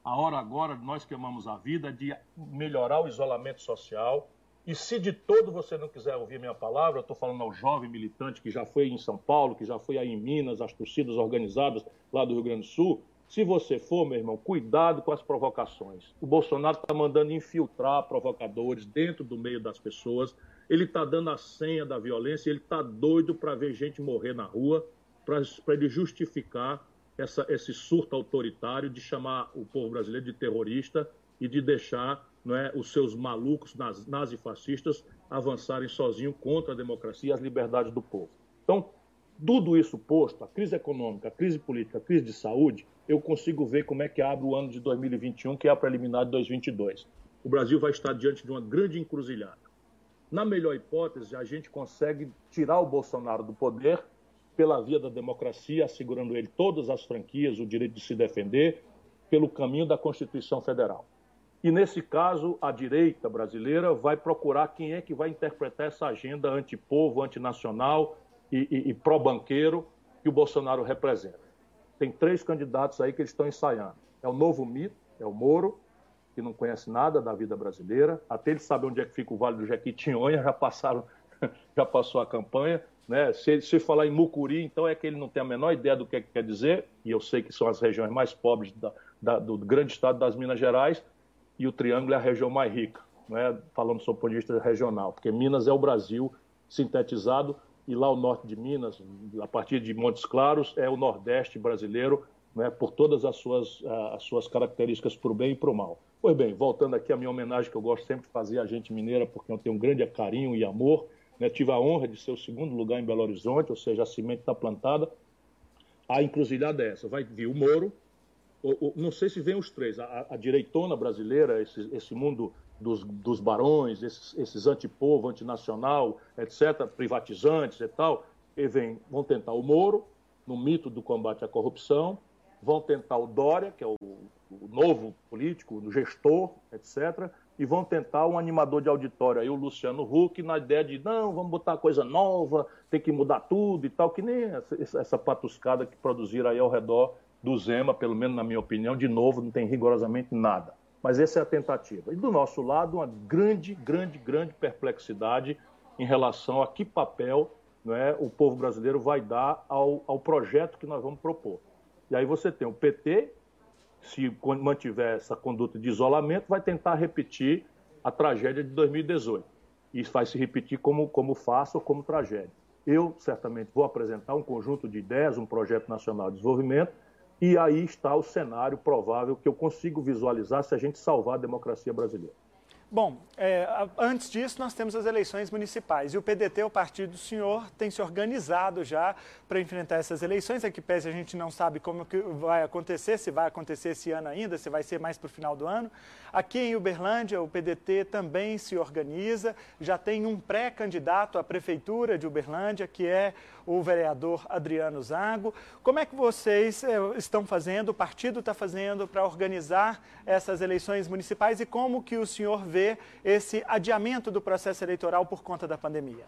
A hora agora, nós que amamos a vida, de melhorar o isolamento social. E se de todo você não quiser ouvir minha palavra, eu estou falando ao jovem militante que já foi em São Paulo, que já foi aí em Minas, as torcidas organizadas lá do Rio Grande do Sul. Se você for, meu irmão, cuidado com as provocações. O Bolsonaro está mandando infiltrar provocadores dentro do meio das pessoas. Ele está dando a senha da violência. Ele está doido para ver gente morrer na rua, para ele justificar essa, esse surto autoritário de chamar o povo brasileiro de terrorista e de deixar não é, os seus malucos nazifascistas avançarem sozinhos contra a democracia e as liberdades do povo. Então, tudo isso posto, a crise econômica, a crise política, a crise de saúde, eu consigo ver como é que abre o ano de 2021, que é a preliminar de 2022. O Brasil vai estar diante de uma grande encruzilhada. Na melhor hipótese, a gente consegue tirar o Bolsonaro do poder pela via da democracia, assegurando ele todas as franquias, o direito de se defender, pelo caminho da Constituição Federal. E nesse caso, a direita brasileira vai procurar quem é que vai interpretar essa agenda antipovo, antinacional, e, e, e pró-banqueiro que o Bolsonaro representa. Tem três candidatos aí que eles estão ensaiando. É o novo mito, é o Moro, que não conhece nada da vida brasileira, até ele sabe onde é que fica o Vale do Jequitinhonha, já passaram, já passou a campanha. Né? Se, se falar em Mucuri, então é que ele não tem a menor ideia do que, é que quer dizer, e eu sei que são as regiões mais pobres da, da, do grande estado das Minas Gerais, e o Triângulo é a região mais rica, né? falando sob o ponto de vista regional, porque Minas é o Brasil sintetizado, e lá o norte de Minas, a partir de Montes Claros, é o nordeste brasileiro, né? por todas as suas, as suas características para o bem e para o mal. Pois bem, voltando aqui à minha homenagem que eu gosto sempre de fazer à gente mineira, porque eu tenho um grande carinho e amor, né? tive a honra de ser o segundo lugar em Belo Horizonte, ou seja, a semente está plantada. A encruzilhada é essa, vai vir o Moro, não sei se vem os três, a, a direitona brasileira, esse, esse mundo dos, dos, barões, esses, esses antipovo, antinacional, etc., privatizantes e tal, e vem, vão tentar o Moro, no mito do combate à corrupção, vão tentar o Dória, que é o, o novo político, o gestor, etc., e vão tentar um animador de auditório aí, o Luciano Huck, na ideia de, não, vamos botar coisa nova, tem que mudar tudo e tal, que nem essa, essa patuscada que produziram aí ao redor do Zema, pelo menos na minha opinião, de novo, não tem rigorosamente nada. Mas essa é a tentativa. E do nosso lado, uma grande, grande, grande perplexidade em relação a que papel não é, o povo brasileiro vai dar ao, ao projeto que nós vamos propor. E aí você tem o PT, se mantiver essa conduta de isolamento, vai tentar repetir a tragédia de 2018. E isso vai se repetir como, como farsa ou como tragédia. Eu, certamente, vou apresentar um conjunto de ideias, um projeto nacional de desenvolvimento, e aí está o cenário provável que eu consigo visualizar se a gente salvar a democracia brasileira. Bom, é, antes disso, nós temos as eleições municipais. E o PDT, o partido do senhor, tem se organizado já para enfrentar essas eleições. Aqui, pese a gente não sabe como que vai acontecer, se vai acontecer esse ano ainda, se vai ser mais para o final do ano. Aqui em Uberlândia, o PDT também se organiza, já tem um pré-candidato à prefeitura de Uberlândia, que é o vereador Adriano Zago. Como é que vocês é, estão fazendo, o partido está fazendo para organizar essas eleições municipais e como que o senhor vê vê esse adiamento do processo eleitoral por conta da pandemia?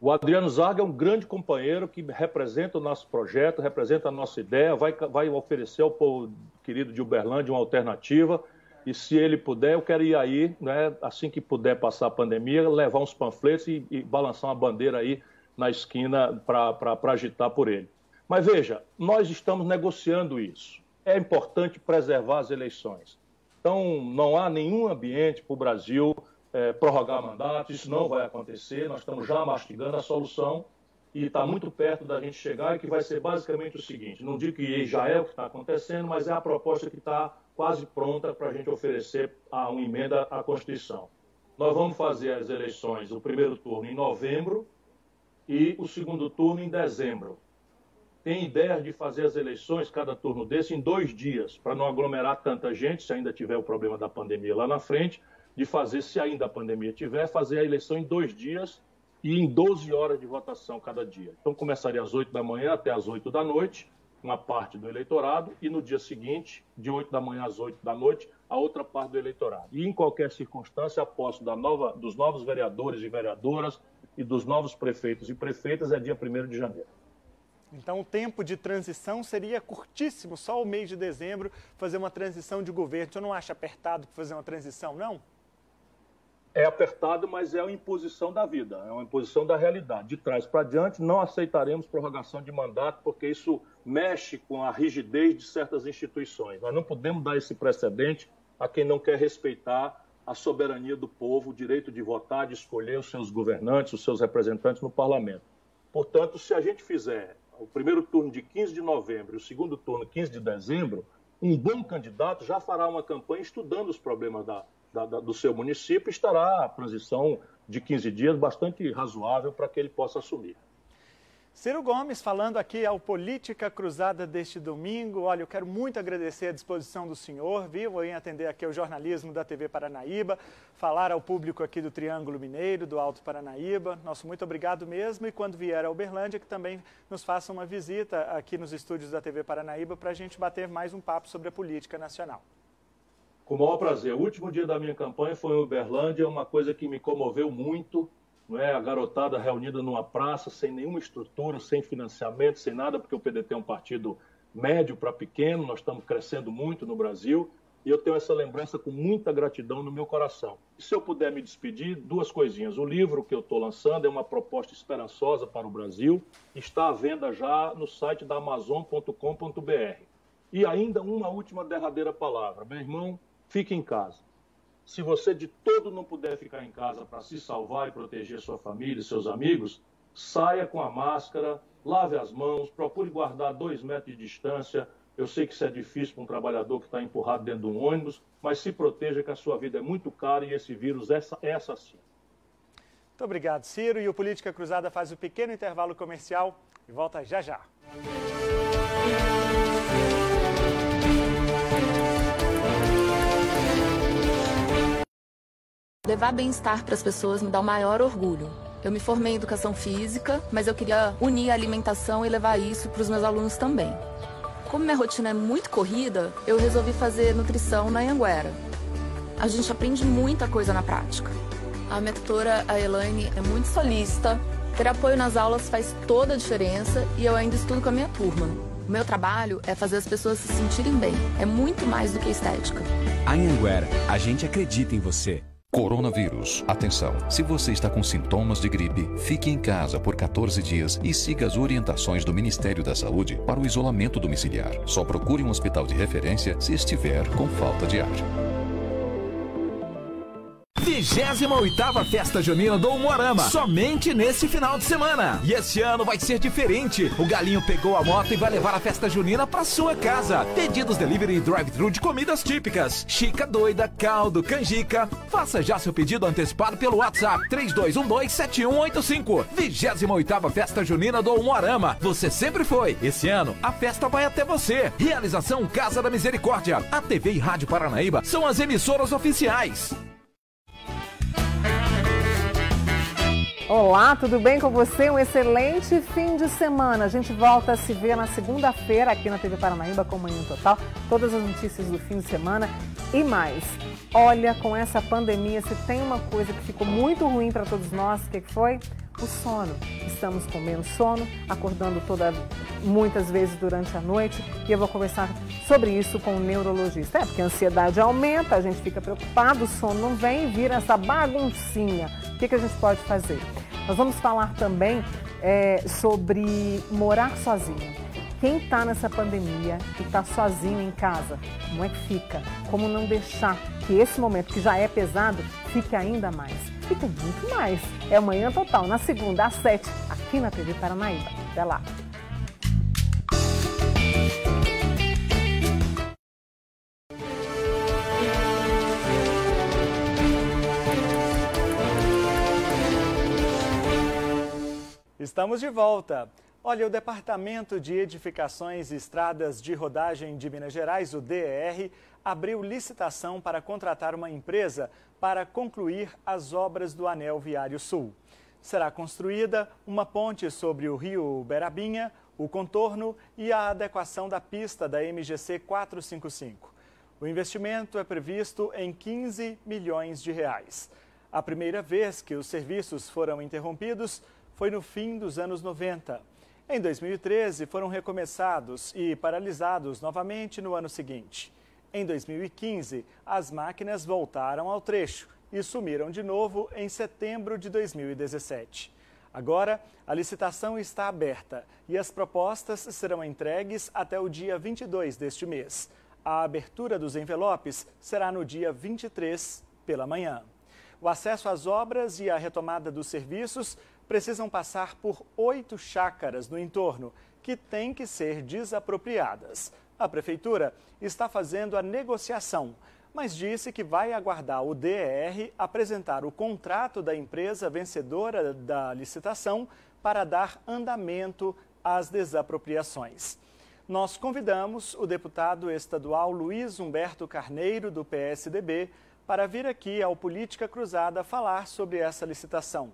O Adriano Zaga é um grande companheiro que representa o nosso projeto, representa a nossa ideia, vai, vai oferecer ao povo querido de Uberlândia uma alternativa. E se ele puder, eu quero ir aí, né, assim que puder passar a pandemia, levar uns panfletos e, e balançar uma bandeira aí na esquina para agitar por ele. Mas veja, nós estamos negociando isso. É importante preservar as eleições. Então, não há nenhum ambiente para o Brasil é, prorrogar mandatos, isso não vai acontecer. Nós estamos já mastigando a solução e está muito perto da gente chegar que vai ser basicamente o seguinte: não digo que já é o que está acontecendo, mas é a proposta que está quase pronta para a gente oferecer a uma emenda à Constituição. Nós vamos fazer as eleições, o primeiro turno em novembro e o segundo turno em dezembro tem ideia de fazer as eleições, cada turno desse, em dois dias, para não aglomerar tanta gente, se ainda tiver o problema da pandemia lá na frente, de fazer, se ainda a pandemia tiver, fazer a eleição em dois dias e em 12 horas de votação cada dia. Então começaria às 8 da manhã até às 8 da noite, uma parte do eleitorado, e no dia seguinte, de 8 da manhã às 8 da noite, a outra parte do eleitorado. E em qualquer circunstância, a posse da nova, dos novos vereadores e vereadoras e dos novos prefeitos e prefeitas é dia 1 de janeiro. Então, o tempo de transição seria curtíssimo, só o mês de dezembro fazer uma transição de governo. Você não acha apertado fazer uma transição, não? É apertado, mas é uma imposição da vida, é uma imposição da realidade. De trás para diante, não aceitaremos prorrogação de mandato, porque isso mexe com a rigidez de certas instituições. Nós não podemos dar esse precedente a quem não quer respeitar a soberania do povo, o direito de votar, de escolher os seus governantes, os seus representantes no parlamento. Portanto, se a gente fizer o primeiro turno de 15 de novembro e o segundo turno 15 de dezembro, um bom candidato já fará uma campanha estudando os problemas da, da, da, do seu município e estará a transição de 15 dias bastante razoável para que ele possa assumir. Ciro Gomes falando aqui ao Política Cruzada deste domingo. Olha, eu quero muito agradecer a disposição do senhor, viu, em atender aqui o jornalismo da TV Paranaíba, falar ao público aqui do Triângulo Mineiro, do Alto Paranaíba. Nosso muito obrigado mesmo e quando vier a Uberlândia, que também nos faça uma visita aqui nos estúdios da TV Paranaíba para a gente bater mais um papo sobre a política nacional. Com o maior prazer. O último dia da minha campanha foi em Uberlândia, uma coisa que me comoveu muito não é? a garotada reunida numa praça, sem nenhuma estrutura, sem financiamento, sem nada, porque o PDT é um partido médio para pequeno, nós estamos crescendo muito no Brasil, e eu tenho essa lembrança com muita gratidão no meu coração. E se eu puder me despedir, duas coisinhas. O livro que eu estou lançando é uma proposta esperançosa para o Brasil, está à venda já no site da Amazon.com.br. E ainda uma última derradeira palavra. Meu irmão, fique em casa. Se você de todo não puder ficar em casa para se salvar e proteger sua família e seus amigos, saia com a máscara, lave as mãos, procure guardar dois metros de distância. Eu sei que isso é difícil para um trabalhador que está empurrado dentro de um ônibus, mas se proteja que a sua vida é muito cara e esse vírus é, é assassino. Muito obrigado, Ciro. E o Política Cruzada faz o um pequeno intervalo comercial e volta já já. Levar bem-estar para as pessoas me dá o maior orgulho. Eu me formei em educação física, mas eu queria unir a alimentação e levar isso para os meus alunos também. Como minha rotina é muito corrida, eu resolvi fazer nutrição na Anguera. A gente aprende muita coisa na prática. A minha tutora, a Elaine, é muito solícita. Ter apoio nas aulas faz toda a diferença e eu ainda estudo com a minha turma. O meu trabalho é fazer as pessoas se sentirem bem. É muito mais do que estética. A Anguera, a gente acredita em você. Coronavírus. Atenção! Se você está com sintomas de gripe, fique em casa por 14 dias e siga as orientações do Ministério da Saúde para o isolamento domiciliar. Só procure um hospital de referência se estiver com falta de ar. 28ª Festa Junina do Umuarama, somente nesse final de semana. E esse ano vai ser diferente. O Galinho pegou a moto e vai levar a Festa Junina para sua casa. Pedidos delivery e drive-thru de comidas típicas. Chica doida, caldo, canjica. Faça já seu pedido antecipado pelo WhatsApp 32127185. 28ª Festa Junina do Umuarama. Você sempre foi. Esse ano a festa vai até você. Realização Casa da Misericórdia. A TV e Rádio Paranaíba são as emissoras oficiais. Olá, tudo bem com você? Um excelente fim de semana. A gente volta a se ver na segunda-feira aqui na TV Paranaíba com Manhã Total. Todas as notícias do fim de semana e mais. Olha, com essa pandemia, se tem uma coisa que ficou muito ruim para todos nós, o que foi? O sono. Estamos com menos sono, acordando toda, muitas vezes durante a noite e eu vou conversar sobre isso com o neurologista. É, porque a ansiedade aumenta, a gente fica preocupado, o sono não vem e vira essa baguncinha. O que, que a gente pode fazer? Nós vamos falar também é, sobre morar sozinho. Quem está nessa pandemia e está sozinho em casa, como é que fica? Como não deixar que esse momento, que já é pesado, fique ainda mais? Tem muito mais. É amanhã total, na segunda às sete, aqui na TV Paranaíba. Até lá. Estamos de volta. Olha, o Departamento de Edificações e Estradas de Rodagem de Minas Gerais, o DER, abriu licitação para contratar uma empresa para concluir as obras do Anel Viário Sul. Será construída uma ponte sobre o rio Berabinha, o contorno e a adequação da pista da MGC 455. O investimento é previsto em 15 milhões de reais. A primeira vez que os serviços foram interrompidos foi no fim dos anos 90. Em 2013, foram recomeçados e paralisados novamente no ano seguinte. Em 2015, as máquinas voltaram ao trecho e sumiram de novo em setembro de 2017. Agora, a licitação está aberta e as propostas serão entregues até o dia 22 deste mês. A abertura dos envelopes será no dia 23, pela manhã. O acesso às obras e a retomada dos serviços precisam passar por oito chácaras no entorno, que têm que ser desapropriadas. A Prefeitura está fazendo a negociação, mas disse que vai aguardar o DER apresentar o contrato da empresa vencedora da licitação para dar andamento às desapropriações. Nós convidamos o deputado estadual Luiz Humberto Carneiro, do PSDB, para vir aqui ao Política Cruzada falar sobre essa licitação.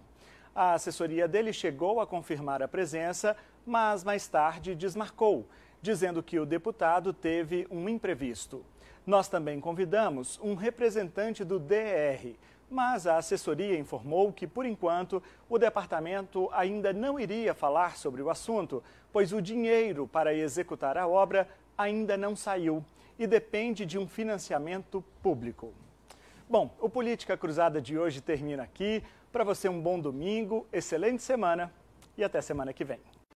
A assessoria dele chegou a confirmar a presença, mas mais tarde desmarcou, dizendo que o deputado teve um imprevisto. Nós também convidamos um representante do DR mas a assessoria informou que, por enquanto, o departamento ainda não iria falar sobre o assunto, pois o dinheiro para executar a obra ainda não saiu e depende de um financiamento público. Bom, o Política Cruzada de hoje termina aqui. Para você, um bom domingo, excelente semana e até semana que vem.